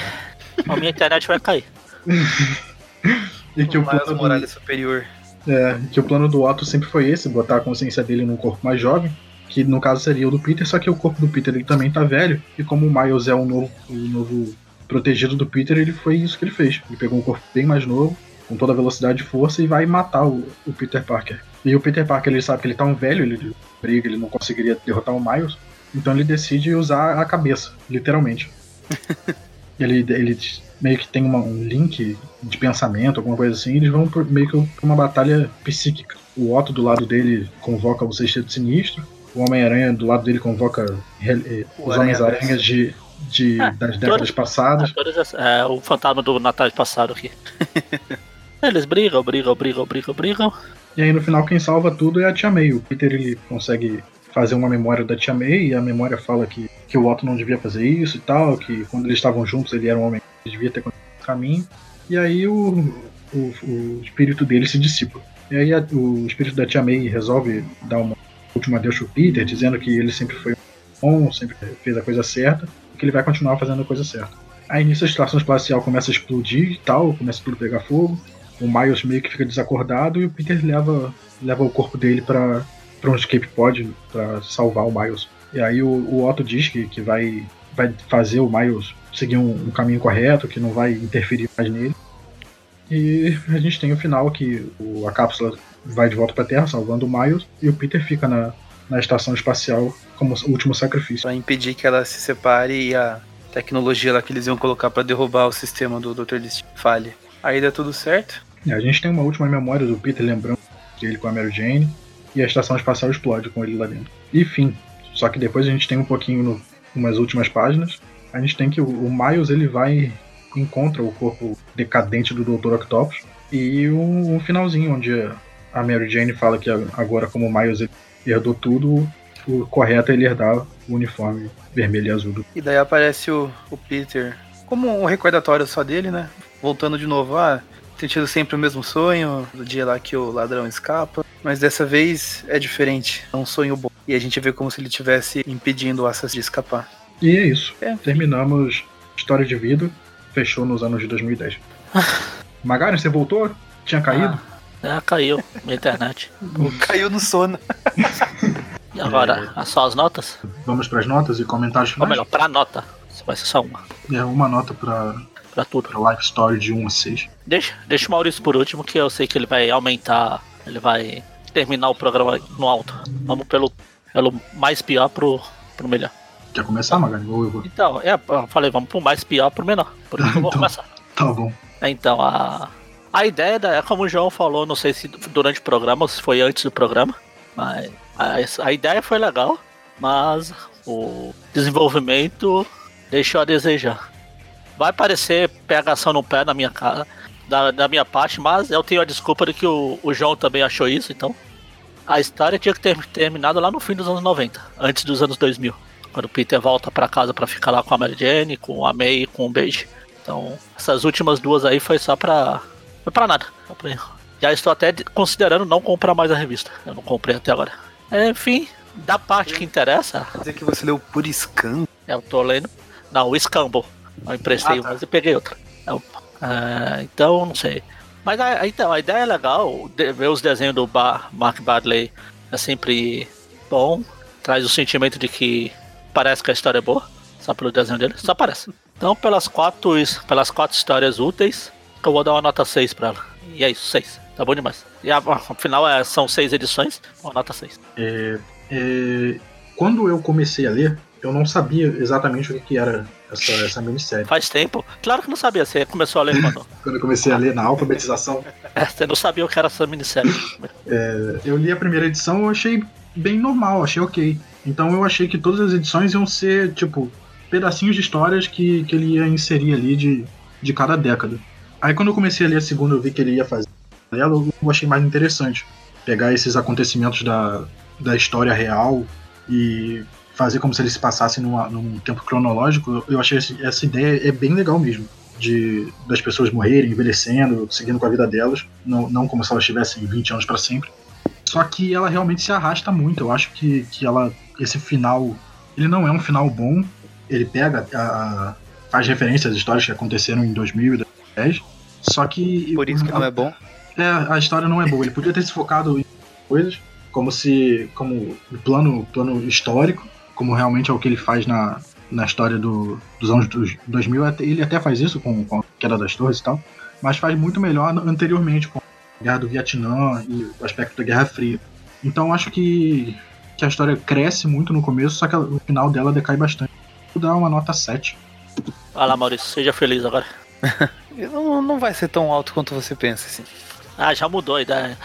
Speaker 3: A minha internet vai cair.
Speaker 2: e que o,
Speaker 1: Miles
Speaker 2: plano
Speaker 1: Morales superior.
Speaker 2: É, que o plano do Otto sempre foi esse, botar a consciência dele num corpo mais jovem. Que no caso seria o do Peter, só que o corpo do Peter ele também tá velho. E como o Miles é o novo, o novo protegido do Peter, ele foi isso que ele fez. Ele pegou um corpo bem mais novo, com toda a velocidade e força, e vai matar o, o Peter Parker. E o Peter Parker ele sabe que ele tá um velho, ele briga, ele não conseguiria derrotar o Miles. Então ele decide usar a cabeça, literalmente. ele, ele meio que tem uma- um link de pensamento, alguma coisa assim, e eles vão por, meio que pra uma batalha psíquica. O Otto do lado dele convoca o Sexteto Sinistro, o Homem-Aranha do lado dele convoca eh,
Speaker 1: O
Speaker 2: os
Speaker 1: Aranha
Speaker 2: Homens-Aranhas de, de,
Speaker 3: É,
Speaker 2: das décadas
Speaker 3: todas-
Speaker 2: passadas.
Speaker 3: Todas as- é, o fantasma do Natal passado aqui. Eles brigam, brigam, brigam, brigam, brigam.
Speaker 2: E aí no final quem salva tudo é a Tia May. O Peter ele consegue fazer uma memória da Tia May e a memória fala que, que o Otto não devia fazer isso e tal, que quando eles estavam juntos ele era um homem que devia ter continuado o caminho. E aí o, o, o espírito dele se dissipa. E aí a- o espírito da Tia May resolve dar uma última adeus pro Peter, dizendo que ele sempre foi bom, sempre fez a coisa certa, e que ele vai continuar fazendo a coisa certa. Aí nisso a estação espacial começa a explodir e tal, começa tudo a pegar fogo. O Miles meio que fica desacordado e o Peter leva, leva o corpo dele pra um escape pod pra salvar o Miles. E aí o, o Otto diz que, que vai, vai fazer o Miles seguir um, um caminho correto, que não vai interferir mais nele. E a gente tem o final que o- a cápsula vai de volta pra Terra, salvando o Miles, e o Peter fica na, na estação espacial como último sacrifício.
Speaker 1: Pra impedir que ela se separe e a tecnologia lá que eles iam colocar pra derrubar o sistema do Dr. Destino falhe. Aí dá tudo certo.
Speaker 2: E a gente tem uma última memória do Peter lembrando dele com a Mary Jane, e a estação espacial explode com ele lá dentro. E fim. Só que depois a gente tem um pouquinho no, umas últimas páginas. A gente tem que o, o Miles ele vai encontra o corpo decadente do Dr. Octopus e um, finalzinho onde a Mary Jane fala que agora como o Miles herdou tudo, o correto é ele herdar o uniforme vermelho e azul. Do...
Speaker 1: E daí aparece o, o Peter como um recordatório só dele, né? Voltando de novo, ah, tem tido sempre o mesmo sonho, do dia lá que o ladrão escapa. Mas dessa vez é diferente, é um sonho bom. E a gente vê como se ele estivesse impedindo o assassino de escapar.
Speaker 2: E é isso.
Speaker 1: É.
Speaker 2: Terminamos História de Vida. Fechou nos anos de 2010. Magaren, você voltou? Tinha caído?
Speaker 3: Ah, caiu minha internet.
Speaker 1: Caiu no sono.
Speaker 3: E agora,
Speaker 2: É.
Speaker 3: só as notas?
Speaker 2: Vamos para as notas e comentários
Speaker 3: Ou
Speaker 2: finais?
Speaker 3: melhor, pra nota. Vai ser só uma.
Speaker 2: É uma nota para
Speaker 3: Pra tudo.
Speaker 2: Life Story de 1 a 6.
Speaker 3: Deixa, deixa o Maurício por último, que eu sei que ele vai aumentar. Ele vai terminar o programa no alto. Vamos pelo, pelo mais pior pro, pro melhor.
Speaker 2: Quer começar? Ou eu vou?
Speaker 3: Então, é, eu falei, vamos pro mais pior pro menor. Por isso que eu vou
Speaker 2: Então.
Speaker 3: começar.
Speaker 2: Tá bom.
Speaker 3: Então, a, a ideia da- é como o João falou, não sei se durante o programa ou se foi antes do programa, mas a, a ideia foi legal, mas o desenvolvimento deixou a desejar. Vai parecer pegação no pé na minha cara, da, da minha parte, mas eu tenho a desculpa de que o, o João também achou isso, então. A história tinha que ter terminado lá no fim dos anos 90, antes dos anos 2000. Quando o Peter volta pra casa pra ficar lá com a Mary Jane, com a May e com o Beige. Então, essas últimas duas aí foi só pra. Foi pra nada. Já estou até de- considerando não comprar mais a revista. Eu não comprei até agora. Enfim, da parte que interessa,
Speaker 1: Quer dizer que você leu por scan?
Speaker 3: eu tô lendo. Não, o Scamble. Eu emprestei
Speaker 1: Ah, tá.
Speaker 3: uma e peguei outra. Eu- é, então, não sei. Mas a, então, a ideia é legal. de- ver os desenhos do Ba- Mark Badley é sempre bom. Traz o sentimento de que parece que a história é boa. Só pelo desenho dele. Só parece. Então, pelas quatro, pelas quatro histórias úteis, eu vou dar uma nota 6 pra ela. E é isso, 6. Tá bom demais. E a- afinal é, são seis edições, uma nota 6.
Speaker 2: É, é, quando eu comecei a ler, eu não sabia exatamente o que, que era essa, essa minissérie.
Speaker 3: Faz tempo? Claro que não sabia. Você começou a ler quando?
Speaker 2: Quando eu comecei a ler na alfabetização,
Speaker 3: É, você não sabia o que era essa minissérie.
Speaker 2: é, eu li a primeira edição eu achei bem normal, achei ok. Então eu achei que todas as edições iam ser, tipo, pedacinhos de histórias que, que ele ia inserir ali de, de cada década. Aí quando eu comecei a ler a segunda, eu vi que ele ia fazer ela, eu achei mais interessante. Pegar esses acontecimentos da, da história real e fazer como se eles se passassem numa, num tempo cronológico, eu achei esse, essa ideia é bem legal mesmo. De, das pessoas morrerem, envelhecendo, seguindo com a vida delas, não, não como se elas tivessem 20 anos para sempre. Só que ela realmente se arrasta muito. Eu acho que, que ela esse final, ele não é um final bom. Ele pega, a, faz referência às histórias que aconteceram em 2000 e 2010. Só que.
Speaker 1: Por isso que não é bom?
Speaker 2: É, a história não é boa. Ele podia ter se focado em coisas, como se. como plano, plano histórico, como realmente é o que ele faz na, na história do, dos anos 2000. Ele até faz isso com, com a queda das torres e tal, mas faz muito melhor anteriormente, com a guerra do Vietnã e o aspecto da Guerra Fria. Então acho que, que a história cresce muito no começo, só que o final dela decai bastante. Vou dar uma nota 7.
Speaker 3: Vai lá, Maurício, seja feliz agora.
Speaker 1: não, não vai ser tão alto quanto você pensa, assim.
Speaker 3: Ah, já mudou a ideia.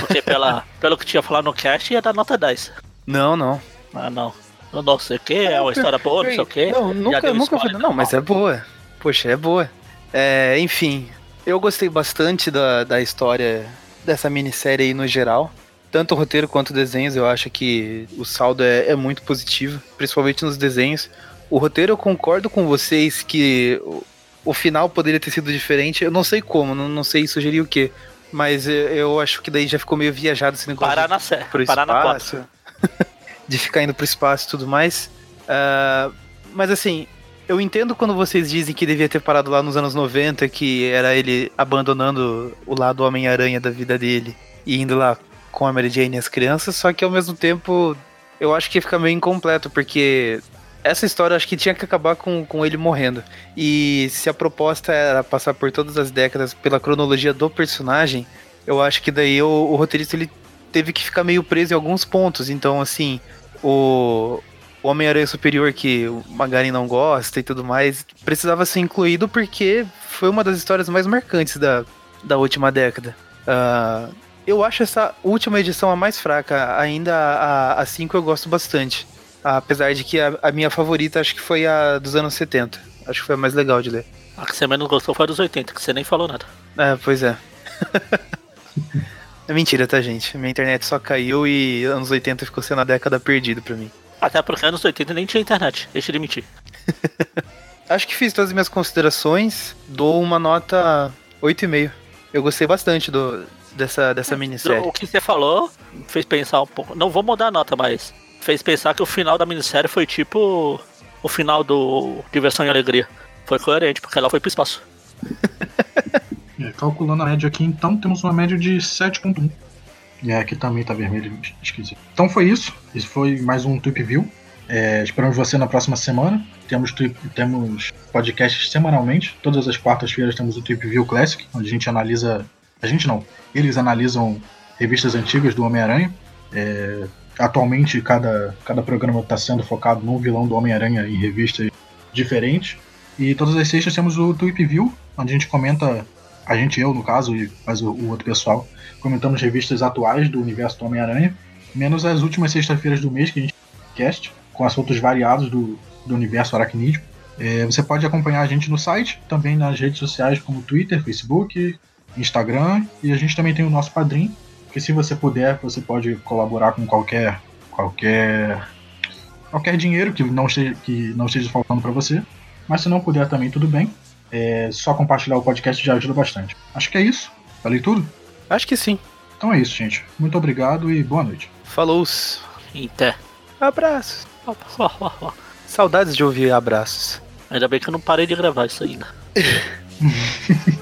Speaker 3: Porque pela, pelo que tinha falado no cast ia dar nota 10.
Speaker 1: Não, não.
Speaker 3: Ah, não. Eu não sei o que, é uma história boa, não sei o que.
Speaker 1: Não, nunca, nunca foi. Não, mas é boa. Poxa, é boa. É, enfim, eu gostei bastante da, da história dessa minissérie aí no geral. Tanto o roteiro quanto desenhos, eu acho que o saldo é, é muito positivo, principalmente nos desenhos. O roteiro eu concordo com vocês que o, o final poderia ter sido diferente. Eu não sei como, não, não sei sugerir o que. Mas eu, eu, acho que daí já ficou meio viajado esse negócio.
Speaker 3: Parar na série. Parar na porta.
Speaker 1: de ficar indo pro espaço e tudo mais. Uh, mas assim, eu entendo quando vocês dizem que devia ter parado lá nos anos 90, que era ele abandonando o lado Homem-Aranha da vida dele e indo lá com a Mary Jane e as crianças, só que ao mesmo tempo eu acho que fica meio incompleto, porque essa história acho que tinha que acabar com, com ele morrendo. E se a proposta era passar por todas as décadas pela cronologia do personagem, eu acho que daí o, o roteirista ele teve que ficar meio preso em alguns pontos. Então, assim, o, o Homem-Aranha Superior, que o Magari não gosta e tudo mais, precisava ser incluído porque foi uma das histórias mais marcantes da, da última década. Uh, eu acho essa última edição a mais fraca, ainda a 5 eu gosto bastante. Apesar de que a, a, minha favorita acho que foi a dos anos 70. Acho que foi a mais legal de ler.
Speaker 3: A que você menos gostou foi a dos 80, que você nem falou nada.
Speaker 1: É, pois é. é mentira, tá, gente? Minha internet só caiu e anos 80 ficou sendo a década perdida pra mim.
Speaker 3: Até porque anos 80 nem tinha internet, deixa de mentir.
Speaker 1: Acho que fiz todas as minhas considerações, dou uma nota 8,5. Eu gostei bastante do, dessa, dessa minissérie.
Speaker 3: O que você falou fez pensar um pouco. Não vou mudar a nota, mas fez pensar que o final da minissérie foi tipo o final do Diversão e Alegria. Foi coerente, porque ela foi pro espaço.
Speaker 2: é, calculando a média aqui, então temos uma média de 7.1. É, aqui também tá vermelho, esquisito. Então foi isso. Isso foi mais um Tweep View. É, esperamos você na próxima semana. Temos, temos podcasts semanalmente. Todas as quartas-feiras temos o Tweep View Classic, onde a gente analisa. A gente não. Eles analisam revistas antigas do Homem-Aranha. É, atualmente, cada, cada programa está sendo focado num vilão do Homem-Aranha em revistas diferentes. E todas as sextas temos o Tweep View, onde a gente comenta a gente, eu no caso, e mais o, o outro pessoal, comentamos revistas atuais do universo do Homem-Aranha, menos as últimas sextas-feiras do mês que a gente cast, com assuntos variados do, do universo aracnídeo. É, você pode acompanhar a gente no site, também nas redes sociais como Twitter, Facebook, Instagram, e a gente também tem o nosso padrinho, que se você puder, você pode colaborar com qualquer qualquer qualquer dinheiro que não esteja, que não esteja faltando para você. Mas se não puder também, tudo bem. É, só compartilhar o podcast já ajuda bastante. Acho que é isso. Falei tudo?
Speaker 1: Acho que sim.
Speaker 2: Então é isso, gente. Muito obrigado e boa noite.
Speaker 1: Falou.
Speaker 3: Até.
Speaker 1: Abraços. Saudades de ouvir abraços.
Speaker 3: Ainda bem que eu não parei de gravar isso ainda.